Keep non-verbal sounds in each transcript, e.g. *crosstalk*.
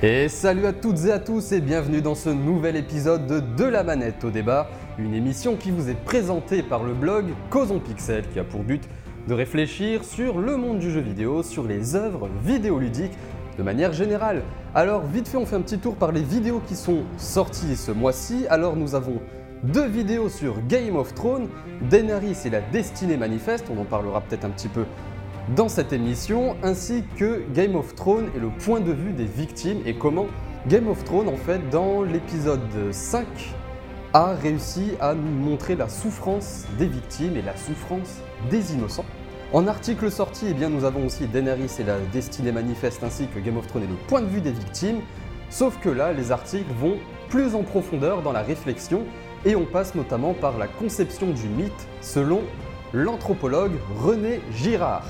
Et salut à toutes et à tous et bienvenue dans ce nouvel épisode de De la manette au débat, une émission qui vous est présentée par le blog Causons Pixel qui a pour but de réfléchir sur le monde du jeu vidéo, sur les œuvres vidéoludiques de manière générale. Alors vite fait on fait un petit tour par les vidéos qui sont sorties ce mois-ci. Alors nous avons deux vidéos sur Game of Thrones, Daenerys et la Destinée Manifeste, on en parlera peut-être un petit peu dans cette émission, ainsi que Game of Thrones et le point de vue des victimes et comment Game of Thrones, en fait, dans l'épisode 5, a réussi à nous montrer la souffrance des victimes et la souffrance des innocents. En article sorti, eh bien, nous avons aussi Daenerys et la destinée manifeste ainsi que Game of Thrones et le point de vue des victimes. Sauf que là, les articles vont plus en profondeur dans la réflexion et on passe notamment par la conception du mythe selon l'anthropologue René Girard.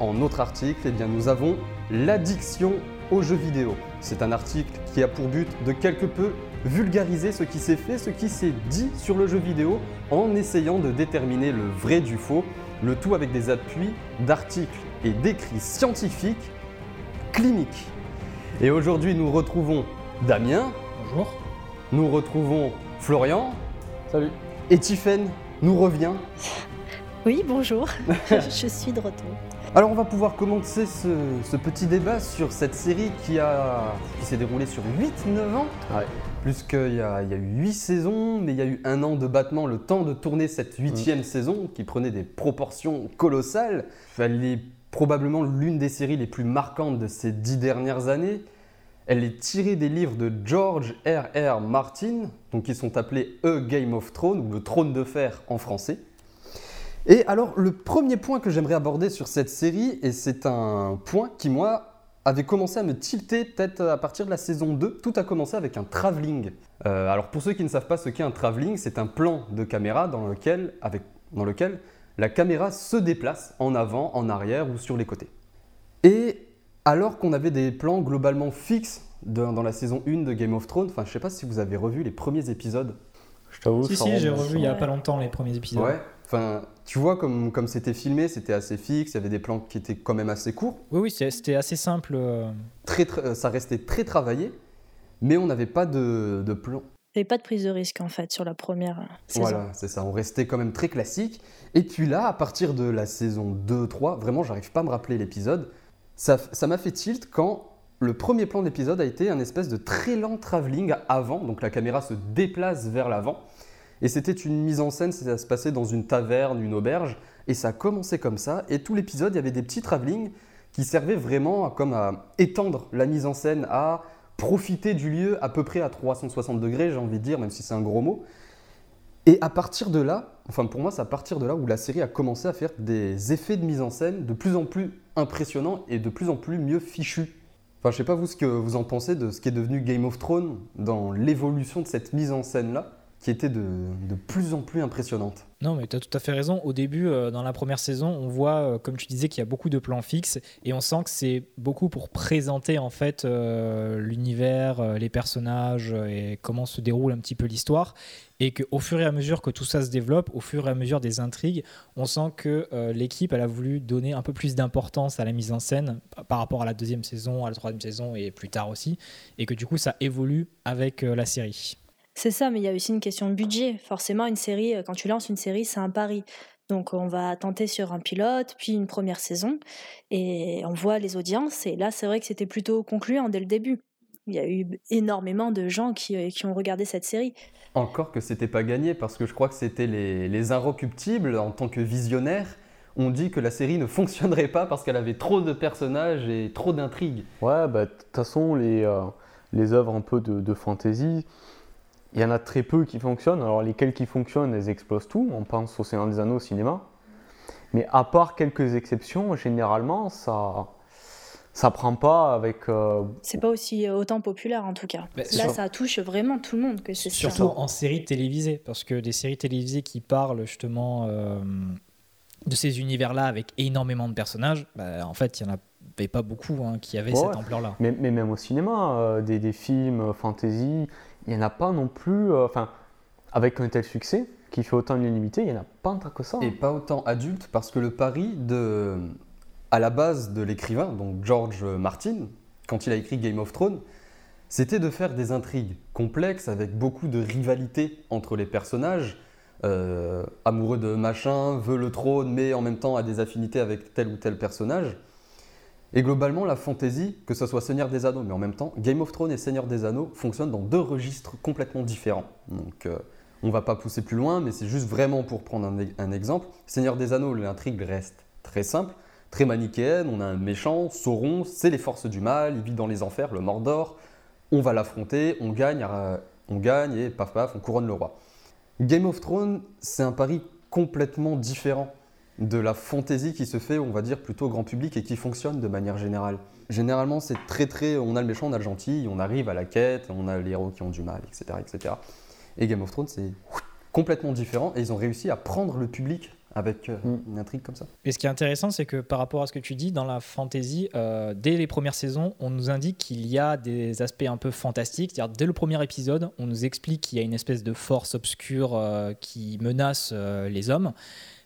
En autre article, eh bien, nous avons l'addiction aux jeux vidéo. C'est un article qui a pour but de quelque peu vulgariser ce qui s'est fait, ce qui s'est dit sur le jeu vidéo en essayant de déterminer le vrai du faux, le tout avec des appuis d'articles et d'écrits scientifiques cliniques. Et aujourd'hui, nous retrouvons Damien. Bonjour. Nous retrouvons Florian. Salut. Et Tiffen nous revient. Oui, bonjour. *laughs* je suis de retour. Alors on va pouvoir commencer ce, petit débat sur cette série qui, a, qui s'est déroulée sur 8-9 ans. Ouais. Plus qu'il y, a, il y a eu 8 saisons, mais il y a eu un an de battement, le temps de tourner cette huitième saison qui prenait des proportions colossales. Elle est probablement l'une des séries les plus marquantes de ces dix dernières années. Elle est tirée des livres de George R. R. Martin, donc qui sont appelés A Game of Thrones, ou le trône de fer en français. Et alors, le premier point que j'aimerais aborder sur cette série, et c'est un point qui, moi, avait commencé à me tilter peut-être à partir de la saison 2. Tout a commencé avec un travelling. Euh, alors, pour ceux qui ne savent pas ce qu'est un travelling, c'est un plan de caméra dans lequel, avec, dans lequel la caméra se déplace en avant, en arrière ou sur les côtés. Et alors qu'on avait des plans globalement fixes dans la saison 1 de Game of Thrones, enfin, je sais pas si vous avez revu les premiers épisodes. Je t'avoue, Si, ça si, j'ai revu il y a pas longtemps les premiers épisodes. Ouais. Enfin, tu vois, comme comme c'était filmé, c'était assez fixe, il y avait des plans qui étaient quand même assez courts. Oui, oui, c'était assez simple. euh. Très, très- euh, ça restait très travaillé, mais on n'avait pas de, de plan. Il n'y avait pas de prise de risque en fait sur la première euh, saison. Voilà, c'est ça. On restait quand même très classique. Et puis là, à partir de la saison 2-3, vraiment, j'arrive pas à me rappeler l'épisode, ça ça m'a fait tilt quand le premier plan de l'épisode a été un espèce de très lent travelling avant, donc la caméra se déplace vers l'avant. Et c'était une mise en scène, ça se passait dans une taverne, une auberge, et ça a commencé comme ça. Et tout l'épisode, il y avait des petits travelling qui servaient vraiment comme à étendre la mise en scène, à profiter du lieu à peu près à 360 degrés, j'ai envie de dire, même si c'est un gros mot. Et à partir de là, enfin pour moi, c'est à partir de là où la série a commencé à faire des effets de mise en scène de plus en plus impressionnants et de plus en plus mieux fichus. Enfin, je sais pas vous ce que vous en pensez de ce qui est devenu Game of Thrones dans l'évolution de cette mise en scène-là, qui était de, plus en plus impressionnante. Non, mais tu as tout à fait raison. Au début, euh, dans la première saison, on voit, euh, comme tu disais, qu'il y a beaucoup de plans fixes et on sent que c'est beaucoup pour présenter en fait euh, l'univers, les personnages et comment se déroule un petit peu l'histoire. Et qu'au fur et à mesure que tout ça se développe, au fur et à mesure des intrigues, on sent que l'équipe elle a voulu donner un peu plus d'importance à la mise en scène par rapport à la deuxième saison, à la troisième saison et plus tard aussi. Et que du coup, ça évolue avec la série. C'est ça, mais il y a aussi une question de budget. Forcément, une série, euh, quand tu lances une série, c'est un pari. Donc on va tenter sur un pilote, puis une première saison, et on voit les audiences. Et là, c'est vrai que c'était plutôt concluant dès le début. Il y a eu énormément de gens qui, euh, qui ont regardé cette série. Encore que c'était pas gagné, parce que je crois que c'était les, les Inrecuptibles, en tant que visionnaires, ont dit que la série ne fonctionnerait pas parce qu'elle avait trop de personnages et trop d'intrigues. Ouais, bah, de toute façon, les, euh, les œuvres un peu de, de fantasy, il y en a très peu qui fonctionnent. Alors, lesquelles qui fonctionnent, elles explosent tout. On pense au Seigneur des Anneaux au cinéma. Mais à part quelques exceptions, généralement, ça ça prend pas avec. euh, C'est pas aussi euh, autant populaire en tout cas. Bah, là, sur- ça touche vraiment tout le monde que c'est sûr. Surtout en série télévisée, parce que des séries télévisées qui parlent justement euh, de ces univers-là avec énormément de personnages, bah, en fait, il n'y en avait pas beaucoup hein, qui avaient Ouais. cette ampleur-là. mais, mais même au cinéma, euh, des, des films euh, fantasy, il n'y en a pas non plus. euh, Enfin, avec un tel succès, qui fait autant de l'unanimité, il n'y en a pas tant que ça. Et pas autant adulte, parce que le pari de, à la base de l'écrivain, donc George Martin, quand il a écrit Game of Thrones, c'était de faire des intrigues complexes avec beaucoup de rivalité entre les personnages. Euh, amoureux de machin, veut le trône, mais en même temps a des affinités avec tel ou tel personnage. Et globalement, la fantasy, que ce soit Seigneur des Anneaux, mais en même temps, Game of Thrones et Seigneur des Anneaux fonctionnent dans deux registres complètement différents. Donc, euh, on va pas pousser plus loin, mais c'est juste vraiment pour prendre un, un exemple. Seigneur des Anneaux, l'intrigue reste très simple, très manichéenne. On a un méchant, Sauron, c'est les forces du mal, il vit dans les enfers, le Mordor. On va l'affronter, on gagne, euh, on gagne et paf paf, on couronne le roi. Game of Thrones, c'est un pari complètement différent de la fantasy qui se fait, on va dire, plutôt grand public et qui fonctionne de manière générale. Généralement, c'est très très, on a le méchant, on a le gentil, on arrive à la quête, on a les héros qui ont du mal, etc. etc. Et Game of Thrones, c'est complètement différent et ils ont réussi à prendre le public avec euh, mm. une intrigue comme ça. Et ce qui est intéressant, c'est que par rapport à ce que tu dis, dans la fantasy, euh, dès les premières saisons, on nous indique qu'il y a des aspects un peu fantastiques. C'est-à-dire, dès le premier épisode, on nous explique qu'il y a une espèce de force obscure euh, qui menace les hommes.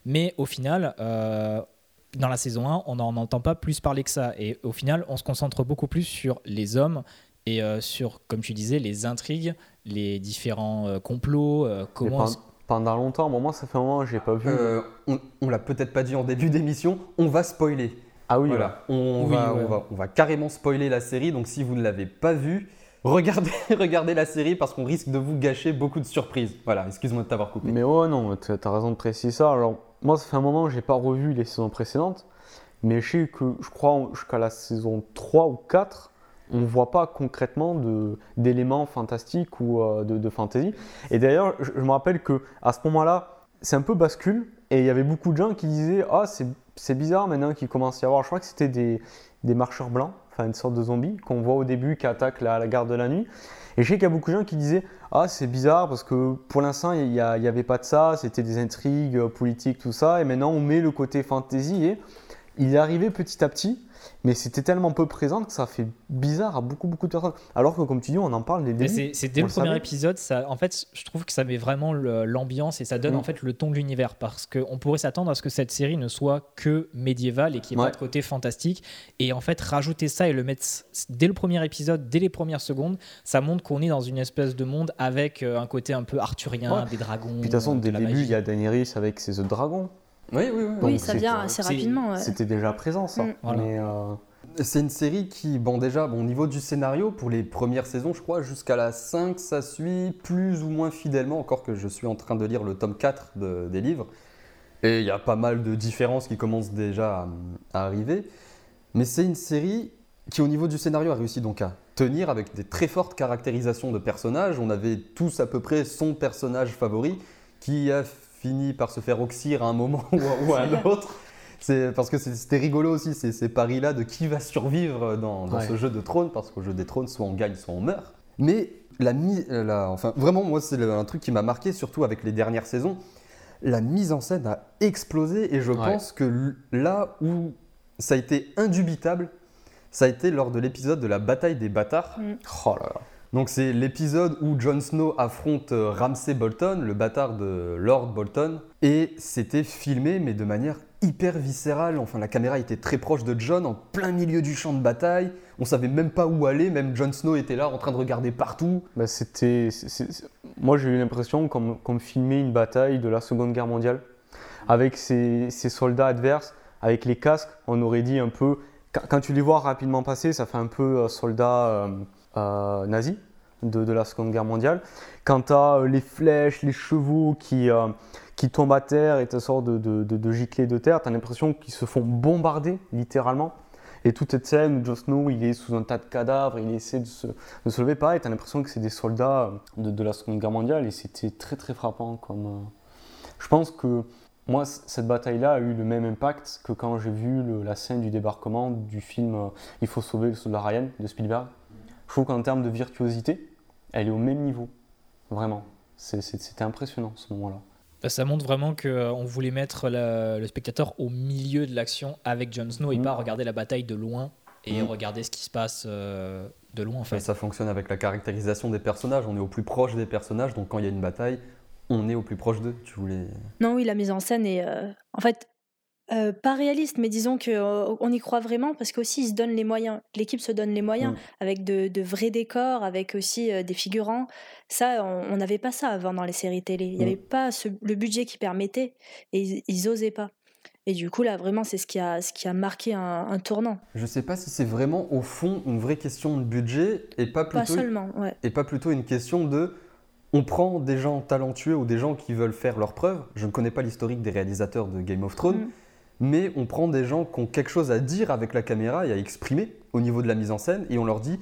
Mais au final, dans la saison 1, on n'en entend pas plus parler que ça. Et au final, on se concentre beaucoup plus sur les hommes et sur, comme tu disais, les intrigues, les différents complots, comment pendant longtemps, moi ça fait un moment, j'ai pas vu. Euh, on, on l'a peut-être pas dit en début d'émission, on va spoiler. Ah oui, voilà. On, va, on, va, carrément spoiler la série, donc si vous ne l'avez pas vue, regardez, *laughs* regardez la série parce qu'on risque de vous gâcher beaucoup de surprises. Voilà, excuse-moi de t'avoir coupé. Mais ouais, non, tu as raison de préciser ça. Alors, moi, ça fait un moment, j'ai pas revu les saisons précédentes, mais je sais que je crois jusqu'à la saison 3 ou 4, on ne voit pas concrètement d'éléments fantastiques ou euh, de, de, fantasy. Et d'ailleurs, je, me rappelle que à ce moment-là, c'est un peu bascule et il y avait beaucoup de gens qui disaient Ah, c'est bizarre maintenant qu'il commence à y avoir. Je crois que c'était des, des, marcheurs blancs, enfin une sorte de zombies qu'on voit au début qui attaquent la, la garde de la nuit. Et je sais qu'il y a beaucoup de gens qui disaient Ah, c'est bizarre parce que pour l'instant, il n'y avait pas de ça, c'était des intrigues euh, politiques, tout ça. Et maintenant, on met le côté fantasy et il est arrivé petit à petit mais c'était tellement peu présent que ça fait bizarre à beaucoup beaucoup de personnes. Alors que comme tu dis, on en parle dès début. C'est dès le, premier épisode, ça, en fait, je trouve que ça met vraiment l'ambiance et ça donne mm. en fait le ton de l'univers parce qu'on pourrait s'attendre à ce que cette série ne soit que médiévale et qu'il n'y ait pas de côté fantastique. Et en fait, rajouter ça et le mettre dès le premier épisode, dès les premières secondes, ça montre qu'on est dans une espèce de monde avec euh, un côté un peu arthurien, des dragons. Puis de toute façon, dès le début, il y a Daenerys avec ses œufs de dragon. Oui, oui, oui. oui ça vient assez rapidement. C'était déjà présent, ça. Mm. Euh, c'est une série qui, bon, déjà, bon, au niveau du scénario, pour les premières saisons, je crois, jusqu'à la 5, ça suit plus ou moins fidèlement, encore que je suis en train de lire le tome 4 des livres. Et il y a pas mal de différences qui commencent déjà à, arriver. Mais c'est une série qui, au niveau du scénario, a réussi donc à tenir avec des très fortes caractérisations de personnages. On avait tous à peu près son personnage favori qui a finit par se faire oxyre à un moment ou à, un autre. C'est parce que c'était rigolo aussi ces, ces paris-là de qui va survivre dans, ce jeu de trône, parce qu'au jeu des trônes, soit on gagne, soit on meurt. Mais la, la enfin vraiment moi c'est un truc qui m'a marqué, surtout avec les dernières saisons. La mise en scène a explosé et je pense que là où ça a été indubitable, ça a été lors de l'épisode de la bataille des bâtards. Mm. Oh là là. Donc c'est l'épisode où Jon Snow affronte euh, Ramsay Bolton, le bâtard de Lord Bolton, et c'était filmé mais de manière hyper viscérale. Enfin la caméra était très proche de Jon, en plein milieu du champ de bataille. On savait même pas où aller, même Jon Snow était là en train de regarder partout. Bah, c'était, moi j'ai eu l'impression comme, comme filmer une bataille de la Seconde Guerre mondiale avec ces, soldats adverses, avec les casques. On aurait dit un peu quand, tu les vois rapidement passer, ça fait un peu euh, soldat. Euh, euh, nazis de, la Seconde Guerre mondiale. Quant à euh, les flèches, les chevaux qui, euh, qui tombent à terre et te sortent de, de, de, giclées de terre, tu as l'impression qu'ils se font bombarder littéralement. Et toute cette scène où Jon Snow il est sous un tas de cadavres, il essaie de se, de se lever, pareil, tu as l'impression que c'est des soldats de, la Seconde Guerre mondiale et c'était très très frappant. Comme, Je pense que moi, cette bataille-là a eu le même impact que quand j'ai vu la scène du débarquement du film Il faut sauver le soldat Ryan de Spielberg. Je trouve qu'en termes de virtuosité, elle est au même niveau. Vraiment. C'était impressionnant ce moment-là. Bah, ça montre vraiment qu'on euh, voulait mettre le spectateur au milieu de l'action avec Jon Snow et mm. pas regarder la bataille de loin et mm. regarder ce qui se passe euh, de loin en fait. ça fonctionne avec la caractérisation des personnages, on est au plus proche des personnages, donc quand il y a une bataille, on est au plus proche d'eux. Tu voulais Non, oui, la mise en scène est. Euh, en fait, Euh, pas réaliste, mais disons que euh, on y croit vraiment parce qu'aussi ils se donnent les moyens. L'équipe se donne les moyens Mm. avec de, de vrais décors, avec aussi euh, des figurants. Ça, on n'avait pas ça avant dans les séries télé. Il n'y Mm. avait pas ce- le budget qui permettait et ils, ils osaient pas. Et du coup là, vraiment, c'est ce qui a ce qui a marqué un, un tournant. Je sais pas si c'est vraiment au fond une vraie question de budget et pas Pas plutôt, seulement, ouais. et pas plutôt une question de on prend des gens talentueux ou des gens qui veulent faire leurs preuves. Je ne connais pas l'historique des réalisateurs de Game of Thrones, Mm. Mais on prend des gens qui ont quelque chose à dire avec la caméra et à exprimer au niveau de la mise en scène et on leur dit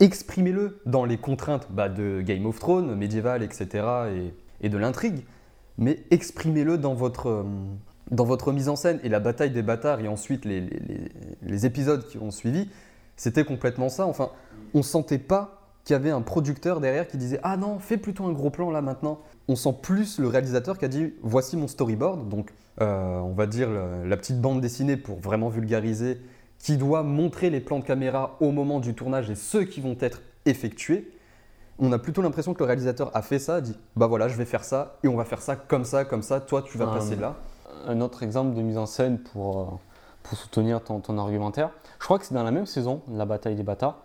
exprimez-le dans les contraintes bah, de Game of Thrones, médiéval, etc. et, de l'intrigue, mais exprimez-le dans votre, euh, dans votre mise en scène. Et la bataille des bâtards et ensuite les, les- les- les épisodes qui ont suivi, c'était complètement ça. Enfin, on sentait pas qu'il y avait un producteur derrière qui disait Ah non, fais plutôt un gros plan là maintenant. On sent plus le réalisateur qui a dit Voici mon storyboard. Donc, euh, on va dire la, petite bande dessinée pour vraiment vulgariser, qui doit montrer les plans de caméra au moment du tournage et ceux qui vont être effectués. On a plutôt l'impression que le réalisateur a fait ça, a dit Bah voilà, je vais faire ça et on va faire ça comme ça, comme ça. Toi, tu vas Ah, passer là. Un autre exemple de mise en scène pour, euh, pour soutenir ton, ton argumentaire, je crois que c'est dans la même saison, la bataille des bâtards.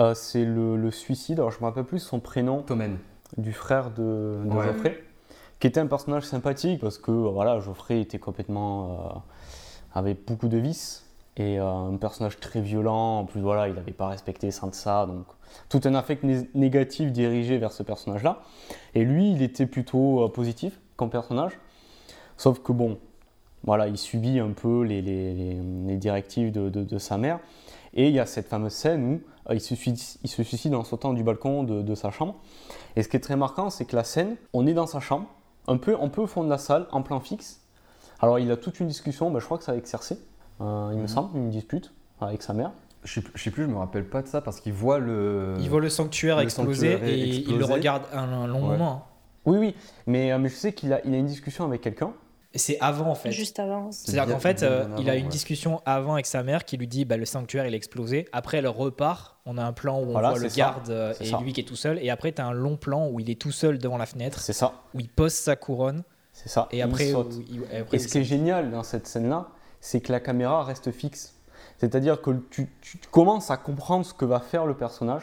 Euh, c'est le, le suicide, alors je me rappelle plus son prénom, Tommen. du frère de, de Ouais. Geoffrey, qui était un personnage sympathique parce que euh, voilà, Geoffrey était complètement. euh, avait beaucoup de vices et euh, un personnage très violent. En plus, voilà, il n'avait pas respecté Sansa, donc tout un affect né- négatif dirigé vers ce personnage-là. Et lui, il était plutôt euh, positif comme personnage, sauf que bon, voilà, il subit un peu les, les- les- les directives de, de- de sa mère. Et il y a cette fameuse scène où euh, il, se suicide, il se suicide en sautant du balcon de, de sa chambre. Et ce qui est très marquant, c'est que la scène, on est dans sa chambre, un peu, un peu au fond de la salle, en plan fixe. Alors il a toute une discussion, ben, je crois que c'est avec Cersei, euh, il me Mhm. semble, une dispute avec sa mère. Je sais, plus- je sais plus, je me rappelle pas de ça parce qu'il voit le. Il voit le sanctuaire le exploser sanctuaire et il le regarde un, un long Ouais. moment. Oui, oui, mais, euh, mais je sais qu'il a, il a une discussion avec quelqu'un. C'est avant en fait. Juste avant. C'est-à-dire qu'en fait, euh, il a une ouais. discussion avant avec sa mère qui lui dit bah, le sanctuaire il a explosé. Après, elle repart. On a un plan où on Voilà, voit le ça. garde euh, C'est et ça. lui qui est tout seul. Et après, tu as un long plan où il est tout seul devant la fenêtre, C'est ça, où il pose sa couronne. c'est ça. Et il après, saute. où il- et après, Et ce qui est génial dans cette scène-là, c'est que la caméra reste fixe. C'est-à-dire que tu, tu commences à comprendre ce que va faire le personnage,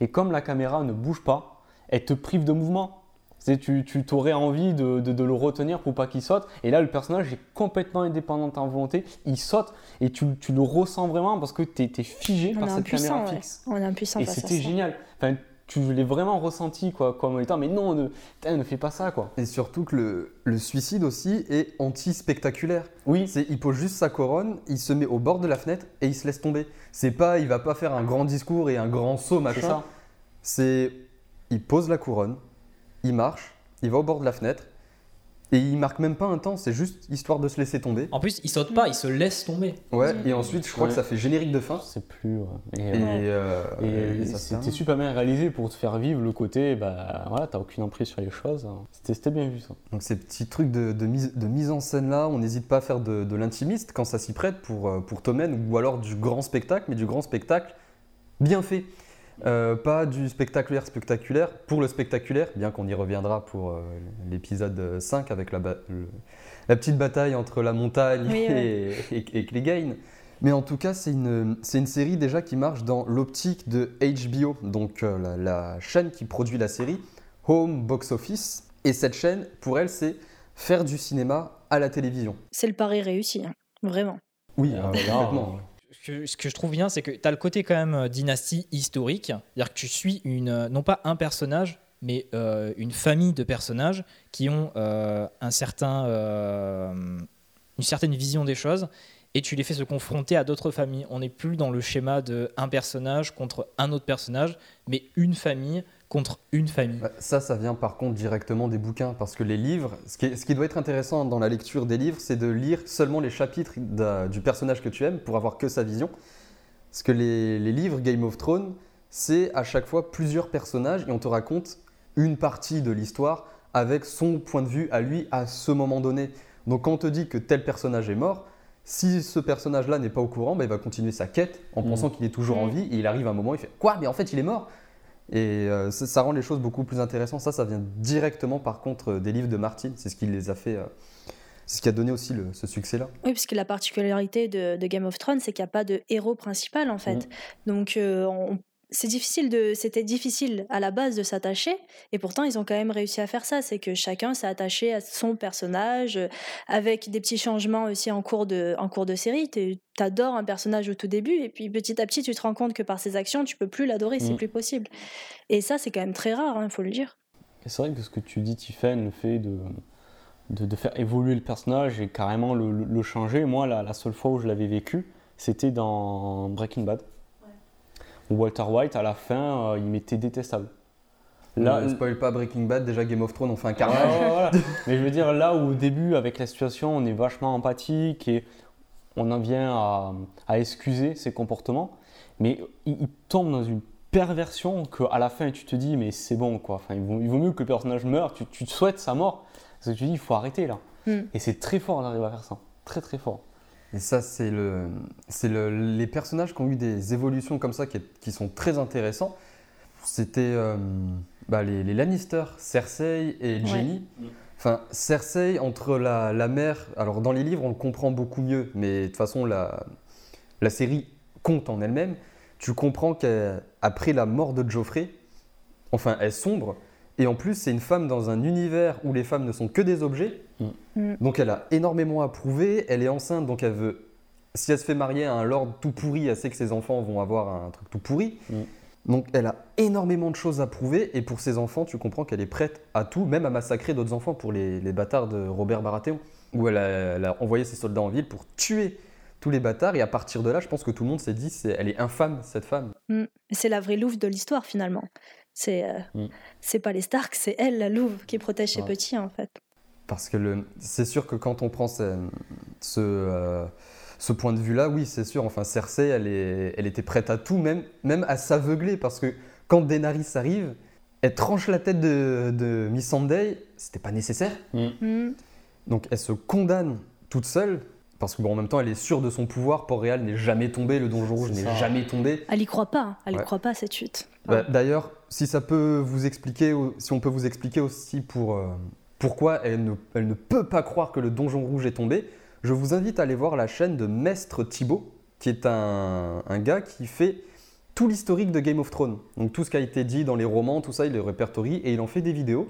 et comme la caméra ne bouge pas, elle te prive de mouvement. C'est tu, tu t'aurais envie de, de- de le retenir pour pas qu'il saute, et là le personnage est complètement indépendant de ta volonté, il saute, et tu, tu le ressens vraiment parce que tu es, figé On par est cette caméra ouais. fixe. On est impuissant Et c'était génial. Enfin, tu l'as vraiment ressenti quoi, comme étant, mais non, ne, ne fais pas ça quoi. Et surtout que le, le suicide aussi est anti-spectaculaire. Oui, C'est, il pose juste sa couronne, il se met au bord de la fenêtre et il se laisse tomber. C'est pas, il va pas faire un grand discours et un grand saut c'est machin. ça. C'est, il pose la couronne, il marche, il va au bord de la fenêtre et il marque même pas un temps. C'est juste histoire de se laisser tomber. En plus, il saute pas, il se laisse tomber. Ouais. Et ensuite, je crois Ouais. que ça fait générique de fin. C'est plus. ouais. Et, Et, euh, euh, Et et c'était super bien réalisé pour te faire vivre le côté, bah voilà, t'as aucune emprise sur les choses. C'était c'était bien vu ça. Donc ces petits trucs de, de mise, de mise en scène là, on n'hésite pas à faire de, de l'intimiste quand ça s'y prête pour, euh, pour Tommen ou alors du grand spectacle, mais du grand spectacle bien fait. Euh, pas du spectaculaire spectaculaire pour le spectaculaire, bien qu'on y reviendra pour euh, l'épisode 5 avec la, ba- le- la petite bataille entre la montagne Oui, et, et, et Clegane. Mais en tout cas, c'est une, série déjà qui marche dans l'optique de HBO, donc euh, la, la chaîne qui produit la série, Home Box Office. Et cette chaîne, pour elle, c'est faire du cinéma à la télévision. C'est le pari réussi, hein. vraiment. Oui, Ah, complètement. Ce que, je trouve bien, c'est que tu as le côté quand même euh, dynastie historique. C'est-à-dire que tu suis une, euh, non pas un personnage, mais euh, une famille de personnages qui ont un certain, une certaine vision des choses et tu les fais se confronter à d'autres familles. On n'est plus dans le schéma de un personnage contre un autre personnage, mais une famille contre une famille. Bah, Ça, ça vient par contre directement des bouquins, parce que les livres, ce qui, est- ce qui doit être intéressant dans la lecture des livres, c'est de lire seulement les chapitres du personnage que tu aimes pour avoir que sa vision. Parce que les, les livres Game of Thrones, c'est à chaque fois plusieurs personnages et on te raconte une partie de l'histoire avec son point de vue à lui à ce moment donné. Donc quand on te dit que tel personnage est mort, si ce personnage-là n'est pas au courant, bah, il va continuer sa quête en Mm. pensant qu'il est toujours en Mm. vie et il arrive un moment, il fait Quoi? Mais en fait, il est mort et euh, ça, ça rend les choses beaucoup plus intéressantes. Ça, ça vient directement par contre euh, des livres de Martin. C'est ce qui les a fait, euh, C'est ce qui a donné aussi le- ce succès-là. Oui, parce que la particularité de, de Game of Thrones, c'est qu'il n'y a pas de héros principal en fait. Donc euh, on- c'est difficile de, c'était difficile à la base de s'attacher, et pourtant ils ont quand même réussi à faire ça. C'est que chacun s'est attaché à son personnage, euh, avec des petits changements aussi en cours de, en cours de série. Tu adores un personnage au tout début, et puis petit à petit tu te rends compte que par ses actions tu peux plus l'adorer, c'est Mm. plus possible. Et ça c'est quand même très rare, il faut le dire. C'est vrai que ce que tu dis, Tiffen, le fait de, de, de faire évoluer le personnage et carrément le, le- le changer, moi, la, la seule fois où je l'avais vécu, c'était dans Breaking Bad. Où Walter White, à la fin, euh, il m'était détestable. Là, ne spoil pas Breaking Bad, déjà Game of Thrones, on fait un carnage. voilà. *laughs* Mais je veux dire, là où au début, avec la situation, on est vachement empathique et on en vient à, à excuser ses comportements, mais il, il tombe dans une perversion qu'à la fin, tu te dis, mais c'est bon, quoi. Enfin, il, vaut, il vaut mieux que le personnage meure, tu, tu souhaites sa mort, parce que tu dis, il faut arrêter là. Mm. Et c'est très fort d'arriver à faire ça. Très, très fort. Et ça, c'est le, c'est le, les personnages qui ont eu des évolutions comme ça qui, qui sont très intéressants. C'était euh, bah, les, les Lannister, Cersei et Jaime. Enfin, Cersei, entre la, la mère, alors dans les livres, on le comprend beaucoup mieux, mais de toute façon, la, la série compte en elle-même. Tu comprends qu'après la mort de Joffrey, enfin, elle sombre. Et en plus, c'est une femme dans un univers où les femmes ne sont que des objets. Mm. Donc elle a énormément à prouver. Elle est enceinte, donc elle veut. Si elle se fait marier à un lord tout pourri, elle sait que ses enfants vont avoir un truc tout pourri. Mm. Donc elle a énormément de choses à prouver. Et pour ses enfants, tu comprends qu'elle est prête à tout, même à massacrer d'autres enfants pour les, les bâtards de Robert Baratheon. Où elle a, elle a envoyé ses soldats en ville pour tuer tous les bâtards. Et à partir de là, je pense que tout le monde s'est dit c'est, elle est infâme, cette femme. Mm. C'est la vraie louve de l'histoire finalement. C'est euh, Mm. pas les Stark, c'est elle la louve qui protège ses Ouais. petits en fait. Parce que le- c'est sûr que quand on prend ce, ce, euh, ce point de vue-là, oui, c'est sûr. Enfin, Cersei, elle, est, elle était prête à tout, même, même à s'aveugler. Parce que quand Daenerys arrive, elle tranche la tête de, de Missandei. C'était pas nécessaire. Mm. Donc, elle se condamne toute seule. Parce que bon, en même temps, elle est sûre de son pouvoir. Port-Réal n'est jamais tombé. Le donjon rouge n'est jamais tombé. Elle y croit pas, hein. elle y Ouais. croit pas cette chute. Bah, D'ailleurs, si ça peut vous expliquer, si on peut vous expliquer aussi pour, euh, pourquoi elle ne, elle ne peut pas croire que le donjon rouge est tombé, je vous invite à aller voir la chaîne de Mestre Thibaut, qui est un, un gars qui fait tout l'historique de Game of Thrones. Donc tout ce qui a été dit dans les romans, tout ça, il le répertorie et il en fait des vidéos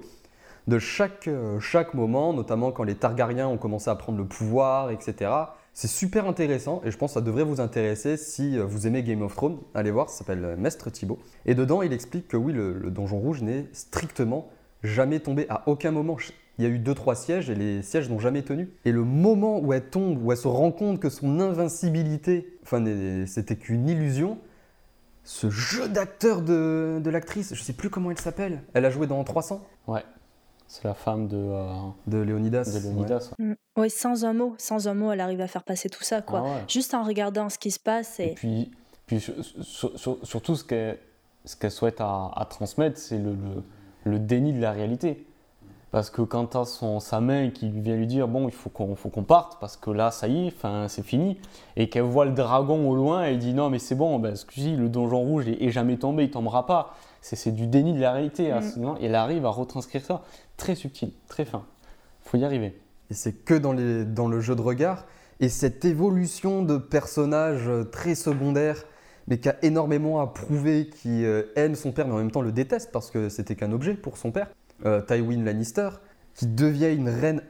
de chaque, euh, chaque moment, notamment quand les Targaryens ont commencé à prendre le pouvoir, etc. C'est super intéressant et je pense que ça devrait vous intéresser si euh, vous aimez Game of Thrones. Allez voir, ça s'appelle euh, Mestre Thibaut. Et dedans, il explique que oui, le, le donjon rouge n'est strictement jamais tombé à aucun moment. Il y a eu deux trois sièges et les sièges n'ont jamais tenu. Et le moment où elle tombe, où elle se rend compte que son invincibilité, enfin, c'était qu'une illusion, ce jeu d'acteur de, de l'actrice, je sais plus comment elle s'appelle. Elle a joué dans 300 Ouais. C'est la femme de, euh, de Léonidas. de Leonidas. ouais. Mm. Oui, sans un mot, sans un mot, elle arrive à faire passer tout ça, quoi. Ah ouais. Juste en regardant ce qui se passe Et et puis, puis sur- sur- sur- surtout, ce qu'elle ce qu'elle souhaite à, à transmettre, c'est le, le- le déni de la réalité. Parce que quand tu as son, sa main qui vient lui dire Bon, il faut qu'on faut qu'on parte, parce que là, ça y est, enfin, c'est fini, et qu'elle voit le dragon au loin, elle dit Non, mais c'est bon, ben, dis, le donjon rouge est, est jamais tombé, il tombera pas. C'est c'est du déni de la réalité. Mm. ce moment. Et elle arrive à retranscrire ça très subtil, très fin. faut y arriver. Et c'est que dans, les, dans le jeu de regard. Et cette évolution de personnages euh, très secondaires, mais qui a énormément à prouver, qui euh, aime son père, mais en même temps le déteste parce que c'était qu'un objet pour son père, euh, Tywin Lannister, qui devient une reine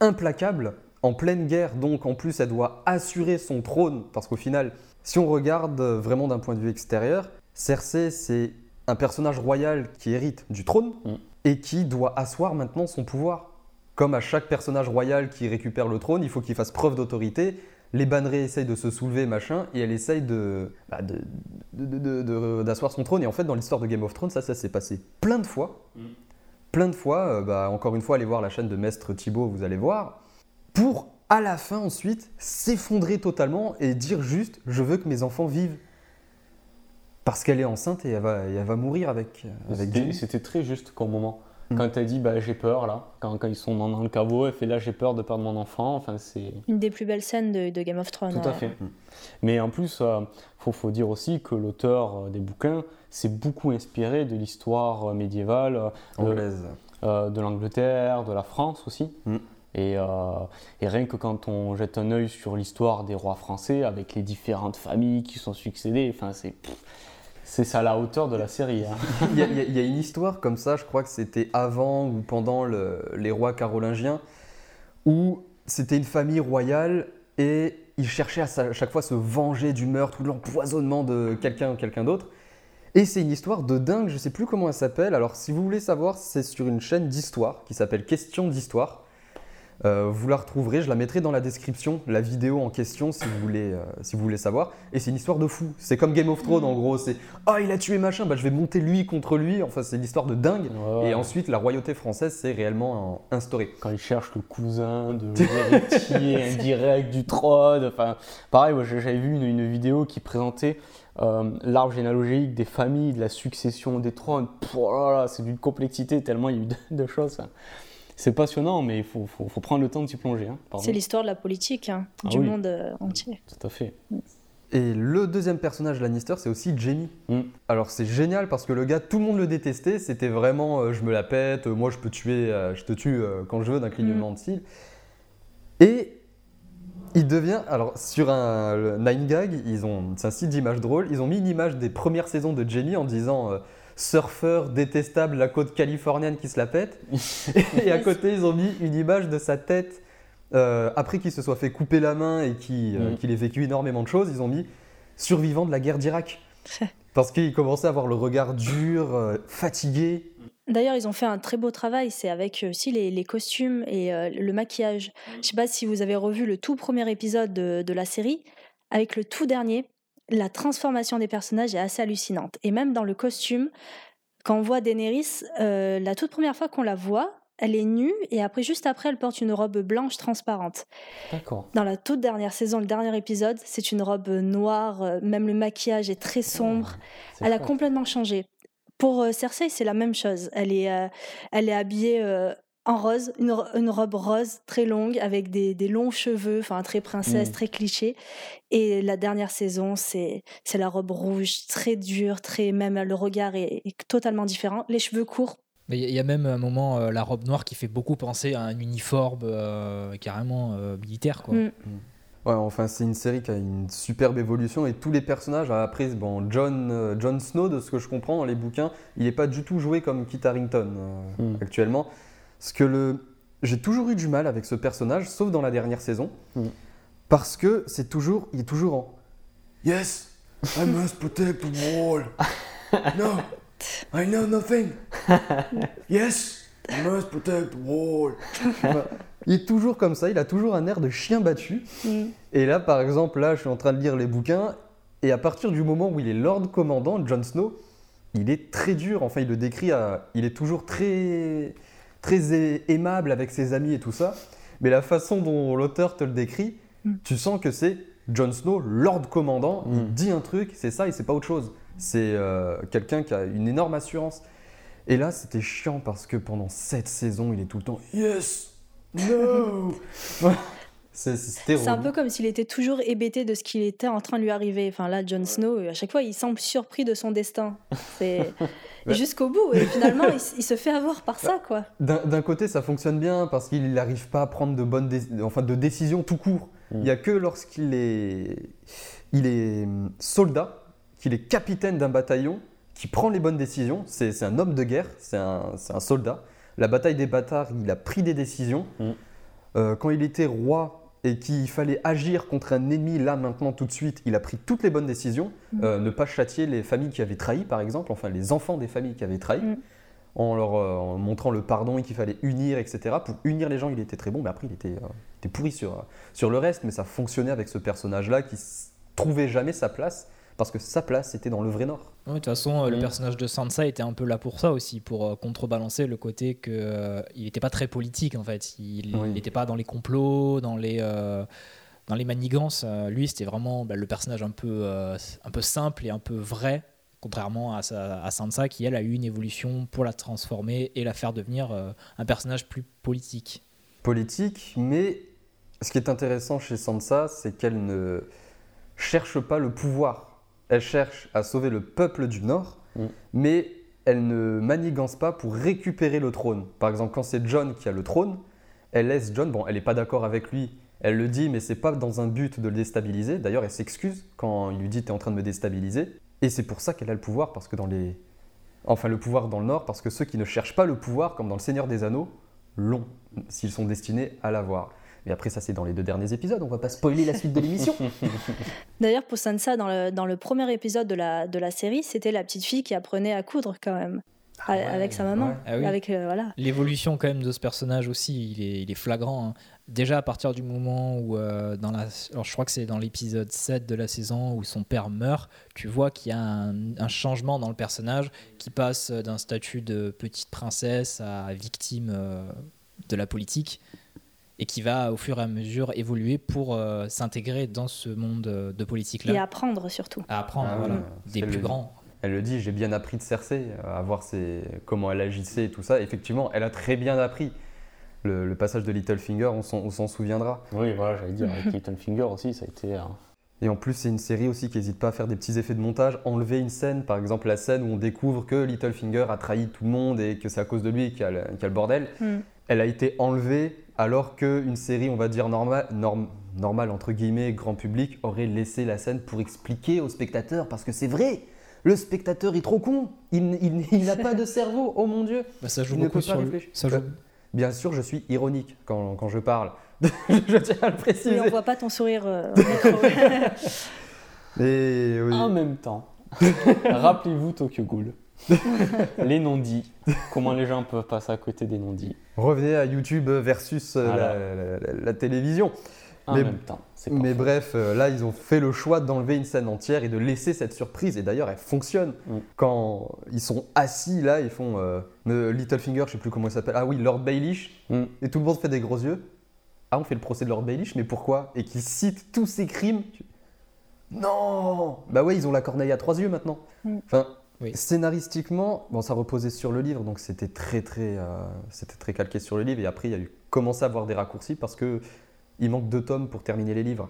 implacable en pleine guerre. Donc en plus, elle doit assurer son trône parce qu'au final, si on regarde vraiment d'un point de vue extérieur, Cersei, c'est un personnage royal qui hérite du trône Mm. Et qui doit asseoir maintenant son pouvoir. Comme à chaque personnage royal qui récupère le trône, il faut qu'il fasse preuve d'autorité. Les bannerets essayent de se soulever, machin, et elle essaye de, bah, de- de- d'asseoir son trône. Et en fait, dans l'histoire de Game of Thrones, ça, ça s'est passé plein de fois. Plein de fois. euh, bah, encore une fois, allez voir la chaîne de Mestre Thibaut, vous allez voir. Pour, à la fin, ensuite, s'effondrer totalement et dire juste Je veux que mes enfants vivent. Parce qu'elle est enceinte et elle va, elle va mourir avec, euh, avec C'était- très juste comme moment. Mm. Quand elle dit bah, j'ai peur là, quand, quand ils sont dans, dans le caveau, elle fait là j'ai peur de perdre mon enfant. Enfin, c'est une des plus belles scènes de, de Game of Thrones. tout à ouais. fait. Mais en plus, il faut, faut dire aussi que l'auteur euh, des bouquins s'est beaucoup inspiré de l'histoire euh, médiévale, euh, Anglaise. euh, de l'Angleterre, de la France aussi. Mm. Et, euh, et rien que quand on jette un œil sur l'histoire des rois français, avec les différentes familles qui sont succédées, enfin, c'est. C'est ça la hauteur de la série. hein. *laughs* Il y, a- une histoire comme ça, je crois que c'était avant ou pendant le- les rois carolingiens, où c'était une famille royale et ils cherchaient à chaque fois se venger du meurtre ou de l'empoisonnement de quelqu'un ou quelqu'un d'autre. Et c'est une histoire de dingue, je sais plus comment elle s'appelle. Alors si vous voulez savoir, c'est sur une chaîne d'histoire qui s'appelle Question d'histoire. Euh, vous la retrouverez, je la mettrai dans la description, la vidéo en question si vous voulez, euh, si vous voulez savoir. Et c'est une histoire de fou. C'est comme Game of Thrones en gros. C'est ah il a tué machin, bah je vais monter lui contre lui. Enfin c'est l'histoire de dingue. Ouais. Et ensuite la royauté française s'est réellement euh, instaurée. quand ils cherchent le cousin de l'héritier *laughs* indirect du trône. Enfin, pareil, moi, j'avais vu une, une vidéo qui présentait euh, l'arbre généalogique des familles, de la succession des trônes. C'est d'une complexité tellement il y a eu de, de choses. Enfin, C'est passionnant, mais il faut, faut- faut prendre le temps de s'y plonger. hein. C'est l'histoire de la politique hein, Ah du oui. monde euh, entier. Tout à fait. Et le deuxième personnage Lannister, c'est aussi Jamie. Mm. Alors c'est génial parce que le gars, tout le monde le détestait. C'était vraiment euh, je me la pète, euh, moi je peux tuer, euh, je te tue euh, quand je veux d'un clignement de cils. Et il devient, alors sur un le Nine Gag, ils ont, c'est un site d'images drôles, ils ont mis une image des premières saisons de Jamie en disant euh, surfeur détestable, la côte californienne qui se la pète. *laughs* et à côté, ils ont mis une image de sa tête euh, après qu'il se soit fait couper la main et qu'il euh, Mm. ait vécu énormément de choses. Ils ont mis survivant de la guerre d'Irak. *laughs* Parce qu'il commençait à avoir le regard dur, euh, fatigué. D'ailleurs, ils ont fait un très beau travail. C'est avec aussi les, les costumes et euh, le maquillage. Je sais pas si vous avez revu le tout premier épisode de, de la série. Avec le tout dernier, la transformation des personnages est assez hallucinante. Et même dans le costume, quand on voit Daenerys, euh, la toute première fois qu'on la voit, elle est nue et après, juste après, elle porte une robe blanche transparente. D'accord. Dans la toute dernière saison, le dernier épisode, c'est une robe noire. euh, Même le maquillage est très sombre. Elle a complètement changé. Pour euh, Cersei, c'est la même chose. Elle est, euh, elle est habillée euh, en rose, une, ro- une robe rose très longue avec des, des longs cheveux, enfin très princesse, Mm. très cliché. Et la dernière saison, c'est c'est la robe rouge, très dure, très même le regard est, est totalement différent. Les cheveux courts. Mais il y, a- même un moment euh, la robe noire qui fait beaucoup penser à un uniforme euh, carrément euh, militaire quoi. Mm. Ouais, enfin, c'est une série qui a une superbe évolution et tous les personnages. Après, bon, John, euh, Jon Snow, de ce que je comprends dans les bouquins, il n'est pas du tout joué comme Kit Harington euh, Mm. actuellement. Parce que le... j'ai toujours eu du mal avec ce personnage, sauf dans la dernière saison, Mm. parce que c'est toujours, il est toujours en Yes, I must protect the wall. No, I know nothing. Yes, I must protect the wall. Enfin, il est toujours comme ça, il a toujours un air de chien battu. Mm. Et là, par exemple, là, je suis en train de lire les bouquins, et à partir du moment où il est Lord Commandant, Jon Snow, il est très dur. Enfin, il le décrit, à... il est toujours très, très aimable avec ses amis et tout ça. Mais la façon dont l'auteur te le décrit, Mm. tu sens que c'est Jon Snow, Lord Commandant. Il Mm. dit un truc, c'est ça, et c'est pas autre chose. C'est euh, quelqu'un qui a une énorme assurance. Et là, c'était chiant parce que pendant cette saison, il est tout le temps Yes, no. *laughs* C'est- un peu comme s'il était toujours hébété de ce qui était en train de lui arriver. Enfin là, Jon Snow, à chaque fois, il semble surpris de son destin. C'est *laughs* Ouais. jusqu'au bout. Et finalement, il, se fait avoir par ça, quoi. D'un d'un côté, ça fonctionne bien parce qu'il n'arrive pas à prendre de bonnes dé- enfin, de décisions tout court. Mm. Il n'y a que lorsqu'il est, il est hum, soldat, qu'il est capitaine d'un bataillon, qui prend les bonnes décisions. C'est c'est un homme de guerre, c'est un, c'est un soldat. La bataille des bâtards, il a pris des décisions. Mm. Euh, quand il était roi et qu'il fallait agir contre un ennemi, là, maintenant, tout de suite, il a pris toutes les bonnes décisions. Mm. Euh, ne pas châtier les familles qui avaient trahi, par exemple, enfin les enfants des familles qui avaient trahi Mm. en leur euh, en montrant le pardon et qu'il fallait unir, etc. Pour unir les gens, il était très bon, mais après, il était, euh, il était pourri sur, sur le reste, mais ça fonctionnait avec ce personnage-là qui trouvait jamais sa place, parce que sa place, c'était dans le vrai Nord. Ouais, De toute façon, euh, le Mm. personnage de Sansa était un peu là pour ça aussi, pour euh, contrebalancer le côté que euh, il n'était pas très politique en fait. Il Oui. n'était pas dans les complots, dans les euh, dans les manigances. Euh, lui, c'était vraiment bah, le personnage un peu euh, un peu simple et un peu vrai, contrairement à, sa- à Sansa qui elle a eu une évolution pour la transformer et la faire devenir euh, un personnage plus politique. Politique, mais ce qui est intéressant chez Sansa, c'est qu'elle ne cherche pas le pouvoir. Elle cherche à sauver le peuple du Nord, Mm. mais elle ne manigance pas pour récupérer le trône. Par exemple, quand c'est John qui a le trône, elle laisse John, bon, elle n'est pas d'accord avec lui, elle le dit, mais c'est pas dans un but de le déstabiliser. D'ailleurs, elle s'excuse quand il lui dit T'es en train de me déstabiliser. Et c'est pour ça qu'elle a le pouvoir, parce que dans les. Enfin, le pouvoir dans le Nord, parce que ceux qui ne cherchent pas le pouvoir, comme dans Le Seigneur des Anneaux, l'ont, s'ils sont destinés à l'avoir. Et après, ça, c'est dans les deux derniers épisodes. On va pas spoiler la suite de l'émission. *laughs* D'ailleurs, pour Sansa, dans le, dans le premier épisode de la, de la série, c'était la petite fille qui apprenait à coudre quand même. Ah avec sa maman. ouais. Ah oui. Avec, euh, voilà. L'évolution quand même de ce personnage aussi, il est, il est flagrant. hein. Déjà à partir du moment où, euh, dans la, alors je crois que c'est dans l'épisode 7 de la saison où son père meurt, tu vois qu'il y a un, un changement dans le personnage qui passe d'un statut de petite princesse à victime euh, de la politique et qui va au fur et à mesure évoluer pour euh, s'intégrer dans ce monde euh, de politique-là. Et apprendre surtout. À apprendre, Ah, voilà, des plus le- grands. Elle le dit J'ai bien appris de Cersei, euh, à voir ses... comment elle agissait et tout ça. Effectivement, elle a très bien appris. Le, le passage de Littlefinger, on s'en- souviendra. Oui, voilà, j'allais dire, avec Littlefinger aussi, ça a été. euh, Et en plus, c'est une série aussi qui n'hésite pas à faire des petits effets de montage, enlever une scène, par exemple la scène où on découvre que Littlefinger a trahi tout le monde et que c'est à cause de lui qu'il y, a le- qu'il y a le bordel. Mm. Elle a été enlevée alors qu'une série, on va dire normale, norm- normale, entre guillemets, grand public, aurait laissé la scène pour expliquer aux spectateurs, parce que c'est vrai, le spectateur est trop con, il, il- il n'a pas de cerveau, oh mon dieu. Bah, ça joue Il ne beaucoup peut pas sur le- réfléchir. ça joue- Euh, Bien sûr, je suis ironique quand, quand je parle. *laughs* je tiens à le préciser. Oui, on voit pas ton sourire euh. Et *laughs* oui. En même temps, *laughs* rappelez-vous Tokyo Ghoul. *laughs* les non-dits. Comment les gens peuvent passer à côté des non-dits. Revenez à YouTube versus euh, Voilà. la, la- la- la télévision. En Mais- même temps, Mais bref, euh, là, ils ont fait le choix d'enlever une scène entière et de laisser cette surprise. Et d'ailleurs, elle fonctionne. Mm. Quand ils sont assis là, ils font euh, Littlefinger, je sais plus comment il s'appelle. Ah oui, Lord Baelish. Mm. Et tout le monde fait des gros yeux. Ah, on fait le procès de Lord Baelish, mais pourquoi? Et qu'ils citent tous ses crimes. Non Bah ouais, ils ont la corneille à trois yeux maintenant. Mm. Enfin, Oui. scénaristiquement, bon, ça reposait sur le livre, donc c'était très très, euh, c'était très calqué sur le livre. Et après, il y a eu commencé à avoir des raccourcis parce que il manque deux tomes pour terminer les livres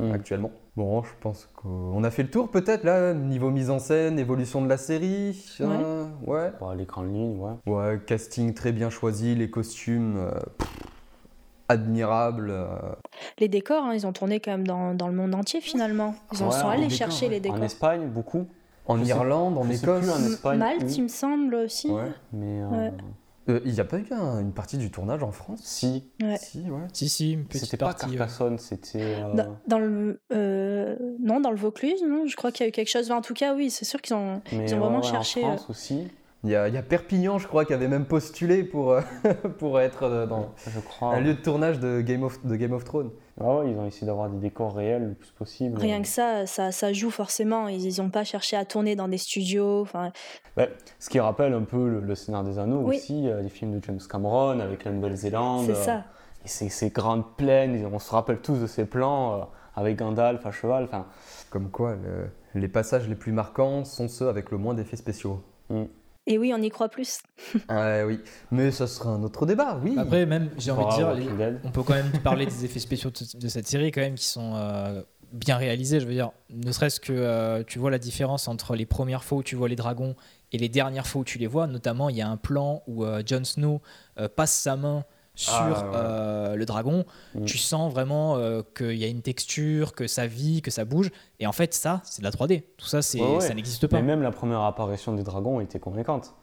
Mm. actuellement. Bon, je pense qu'on a fait le tour peut-être là, niveau mise en scène, évolution de la série. hein, ouais. Bah, les grandes lignes, ouais. Ouais, casting très bien choisi, les costumes euh, pff, admirables. euh. les décors, hein, ils ont tourné quand même dans, dans le monde entier finalement. Ils en Ouais, sont allés décor, chercher ouais. les décors. En Espagne, beaucoup. En Je sais- Irlande, en Écosse. plus, en Espagne, Malte, oui. il me semble aussi. Ouais. Mais euh, Ouais. Euh, Il n'y a pas eu un- une partie du tournage en France? Si, Ouais. Si, ouais. Si, si, une petite c'était pas partie. ouais. Carcassonne, c'était. euh, Dans, dans le euh, non dans le Vaucluse non? Je crois qu'il y a eu quelque chose en tout cas oui c'est sûr qu'ils ont mais ils ont vraiment cherché, En France aussi, Il y, a, il y a Perpignan, je crois, qui avait même postulé pour, euh, *laughs* pour être euh, dans je crois. un lieu de tournage de Game of, de Game of Thrones. Ah ouais, ils ont essayé d'avoir des décors réels le plus possible. rien que ça, ça ça joue forcément ils n'ont pas cherché à tourner dans des studios enfin Ce qui rappelle un peu le, le Seigneur des Anneaux Oui. aussi, euh, les films de James Cameron avec la Nouvelle-Zélande. c'est euh, ça Et ces, ces grandes plaines, et on se rappelle tous de ces plans euh, avec Gandalf à cheval. Enfin, Comme quoi, le- les passages les plus marquants sont ceux avec le moins d'effets spéciaux. Et oui on y croit plus Ah oui, mais ça sera un autre débat, oui. Après, même, j'ai envie de dire, les- on peut quand même *laughs* parler des effets spéciaux de, de cette série quand même qui sont euh, bien réalisés. Je veux dire, ne serait-ce que euh, tu vois la différence entre les premières fois où tu vois les dragons et les dernières fois où tu les vois. Notamment, il y a un plan où euh, Jon Snow euh, passe sa main sur Ah, ouais. euh, le dragon. Mm. Tu sens vraiment euh, qu'il y a une texture, que ça vit, que ça bouge. Et en fait, ça, c'est de la 3D. Tout ça, c'est, Ouais, ouais. ça n'existe pas. Mais même la première apparition des dragons était convaincante.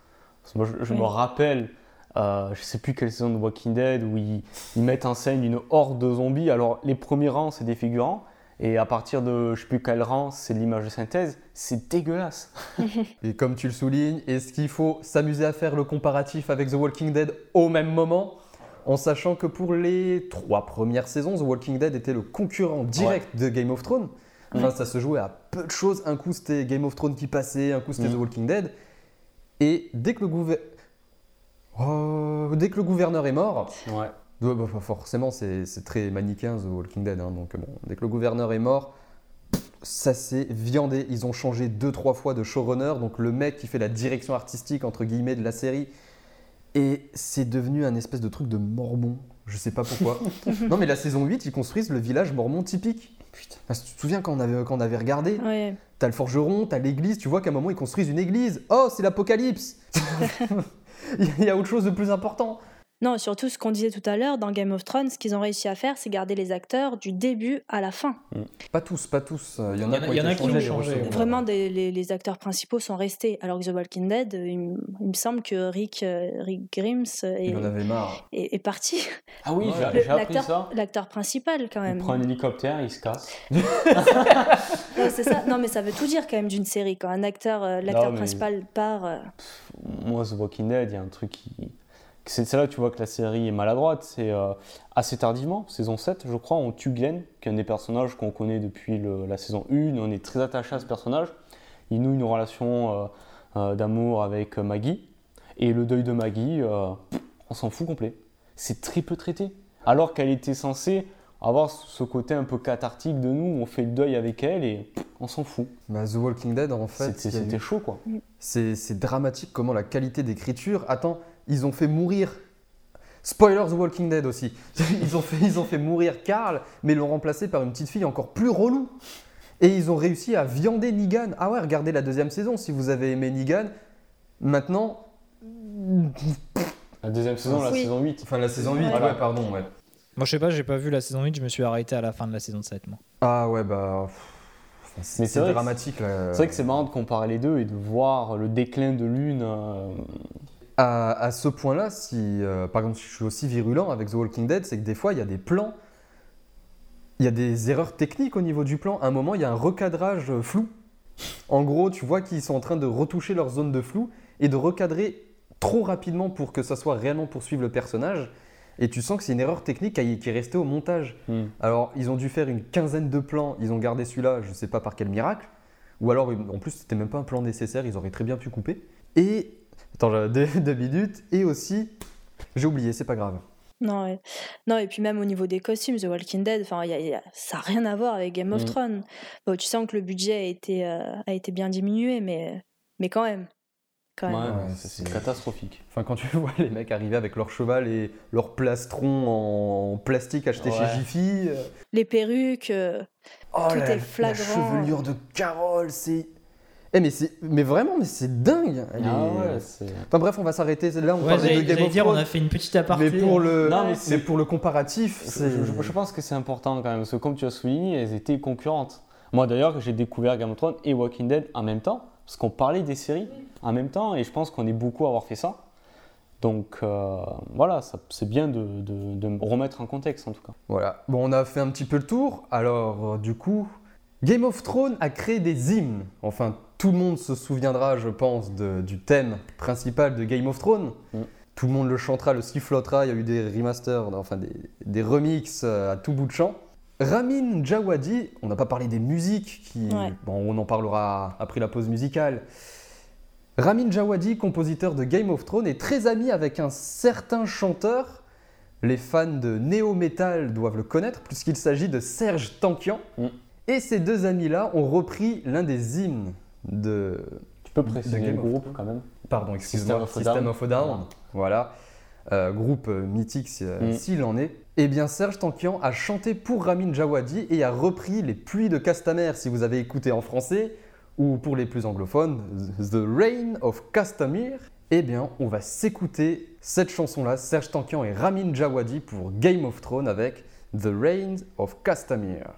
Parce que moi, je, me rappelle, euh, je sais plus quelle saison de Walking Dead, où ils, ils mettent en scène une horde de zombies. Alors, les premiers rangs, c'est des figurants. Et à partir de je sais plus quel rang, c'est de l'image de synthèse. C'est dégueulasse. *laughs* Et comme tu le soulignes, est-ce qu'il faut s'amuser à faire le comparatif avec The Walking Dead au même moment? En sachant que pour les trois premières saisons, The Walking Dead était le concurrent direct de Game of Thrones. Enfin, ça se jouait à peu de choses. Un coup, c'était Game of Thrones qui passait, un coup, c'était Mm. The Walking Dead. Et dès que le, gouver- Oh, dès que le gouverneur est mort, Ouais. Bah, bah, forcément, c'est c'est très manichéen, The Walking Dead. hein, donc, bon, dès que le gouverneur est mort, ça s'est viandé. Ils ont changé deux, trois fois de showrunner. Donc, le mec qui fait la direction artistique, entre guillemets, de la série. Et c'est devenu un espèce de truc de mormon. Je sais pas pourquoi. *laughs* non, mais la saison 8, ils construisent le village mormon typique. Putain. Parce que tu te souviens quand on avait, quand on avait regardé ouais T'as le forgeron, t'as l'église, tu vois qu'à un moment ils construisent une église. Oh, c'est l'apocalypse *laughs* *laughs* Il y a autre chose de plus important. Non, surtout ce qu'on disait tout à l'heure, dans Game of Thrones, ce qu'ils ont réussi à faire, c'est garder les acteurs du début à la fin. Pas tous, pas tous. Il y en a, Il y en a- qui il y en a ont changé, les. Vraiment, des- les, les acteurs principaux sont restés. Alors que The Walking Dead, euh, il, me- il me semble que Rick, euh, Rick Grimes euh, est, Il en avait marre. est- est parti. Ah oui, Ouais. j'ai appris ça. L'acteur l'acteur principal, quand Il même. prend un hélicoptère, il se casse. *laughs* Non, c'est ça. Non, mais ça veut tout dire quand même d'une série. Quand un acteur, euh, l'acteur mais- principal part. euh, Moi, The Walking Dead, il y a un truc qui. C'est là que tu vois que la série est maladroite. C'est euh, assez tardivement, saison 7, je crois, on tue Glenn, qui est un des personnages qu'on connaît depuis le- la saison 1. On est très attaché à ce personnage. Il noue une relation euh, euh, d'amour avec Maggie. Et le deuil de Maggie, euh, on s'en fout complet. C'est très peu traité. Alors qu'elle était censée avoir ce côté un peu cathartique de nous, on fait le deuil avec elle et on s'en fout. Bah, The Walking Dead, en fait, C'était eu- chaud quoi. c'est c'est dramatique comment la qualité d'écriture. Attends, ils ont fait mourir. Spoiler The Walking Dead aussi. *laughs* Ils ont fait, ils ont fait mourir Carl, mais l'ont remplacé par une petite fille encore plus relou. Et ils ont réussi à viander Negan. Ah ouais, regardez la deuxième saison si vous avez aimé Negan. Maintenant. La deuxième saison, la Oui. saison 8. Enfin, la saison 8, Voilà. ouais, pardon, ouais. Moi, je sais pas, j'ai pas vu la saison 8, je me suis arrêté à la fin de la saison 7, moi. Ah ouais, bah. Mais C'est dramatique là. C'est vrai que c'est marrant de comparer les deux et de voir le déclin de l'une. euh, À, à ce point-là, si euh, par exemple je suis aussi virulent avec The Walking Dead, c'est que des fois il y a des plans, il y a des erreurs techniques au niveau du plan. À un moment, il y a un recadrage flou. En gros, tu vois qu'ils sont en train de retoucher leur zone de flou et de recadrer trop rapidement pour que ça soit réellement poursuivre le personnage. Et tu sens que c'est une erreur technique qui qui est restée au montage. hmm. Alors, ils ont dû faire une quinzaine de plans, ils ont gardé celui-là, je ne sais pas par quel miracle. Ou alors, en plus, c'était même pas un plan nécessaire, ils auraient très bien pu couper. Et. Attends, j'ai deux, *laughs* deux minutes. Et aussi, j'ai oublié, c'est pas grave. Non, ouais. non, et puis même au niveau des costumes, The Walking Dead, enfin, il y a- il y a- ça n'a rien à voir avec Game of Mm. Thrones. Bon, tu sens que le budget a été, euh, a été bien diminué, mais, mais quand même. Quand même. Ouais, Ouais, c'est catastrophique. Enfin, quand tu *laughs* vois les mecs arriver avec leur cheval et leur plastron en plastique acheté Ouais. chez Jiffy. euh, Les perruques, euh, Oh, Tout la, est flagrant. La chevelure de Carole, c'est. Eh, mais, c'est- mais vraiment, mais c'est dingue! Elle Ah est- ouais, c'est. Enfin bref, on va s'arrêter. Là, on Ouais, de Game of dire, on a fait une petite aparté. Mais pour le, Non, mais mais c'est- pour le comparatif, Je, c'est. je- je pense que c'est important quand même, parce que comme tu as souligné, elles étaient concurrentes. Moi d'ailleurs, j'ai découvert Game of Thrones et Walking Dead en même temps, parce qu'on parlait des séries en même temps, et je pense qu'on est beaucoup à avoir fait ça. Donc euh, voilà, c'est bien de, de- de me remettre en contexte en tout cas. Voilà. Bon, on a fait un petit peu le tour. Alors, euh, du coup, Game of Thrones a créé des hymnes. Enfin, tout le monde se souviendra, je pense, de- du thème principal de Game of Thrones. Mm. Tout le monde le chantera, le sifflotera. Il y a eu des remasters, enfin des, des remixes euh, à tout bout de champ. Ramin Djawadi, on n'a pas parlé des musiques, qui, Ouais. bon, on en parlera après la pause musicale. Ramin Djawadi, compositeur de Game of Thrones, est très ami avec un certain chanteur. Les fans de néo-metal doivent le connaître, puisqu'il s'agit de Serge Tankian. Mm. Et ces deux amis-là ont repris l'un des hymnes de. Tu peux préciser le of groupe quand même Pardon, excuse-moi, System of a System Down. of a Down. Voilà. Euh, groupe euh, mythique si- euh, Mm. s'il en est. Eh bien, Serge Tankian a chanté pour Ramin Djawadi et a repris Les Pluies de Castamer, si vous avez écouté en français, ou pour les plus anglophones, The Rain of Castamere. Eh bien, on va s'écouter cette chanson-là, Serge Tankian et Ramin Djawadi pour Game of Thrones avec The Rain of Castamere.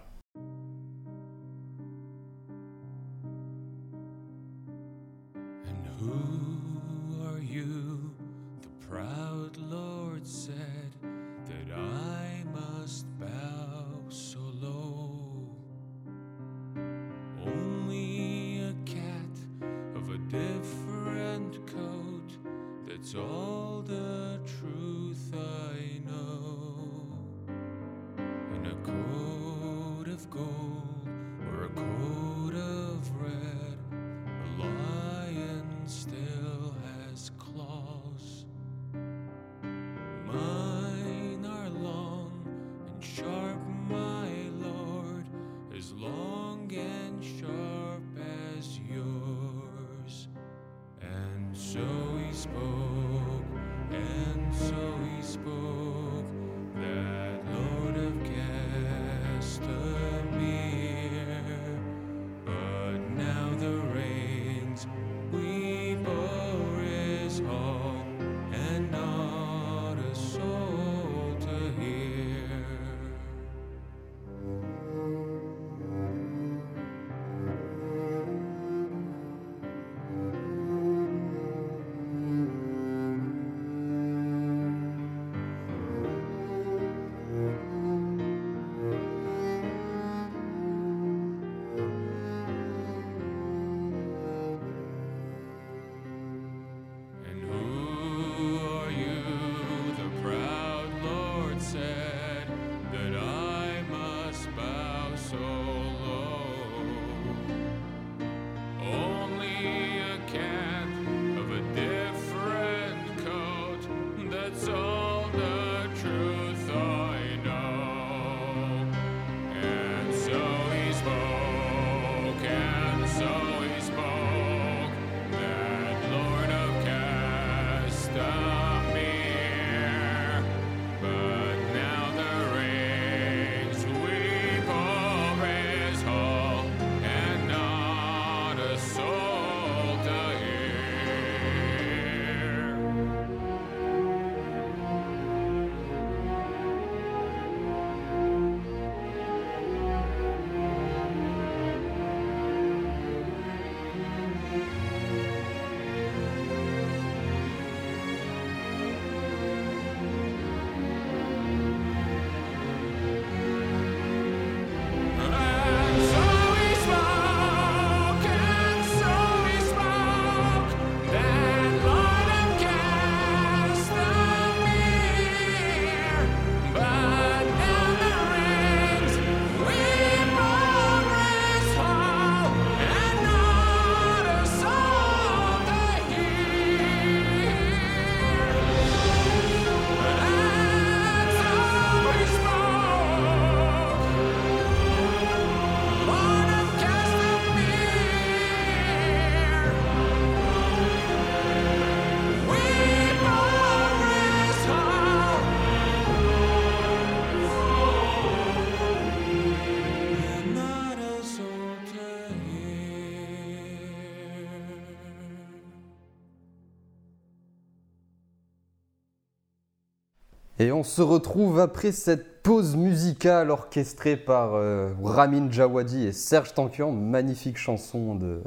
Et on se retrouve après cette pause musicale orchestrée par euh, Ramin Djawadi et Serge Tankian. Magnifique chanson de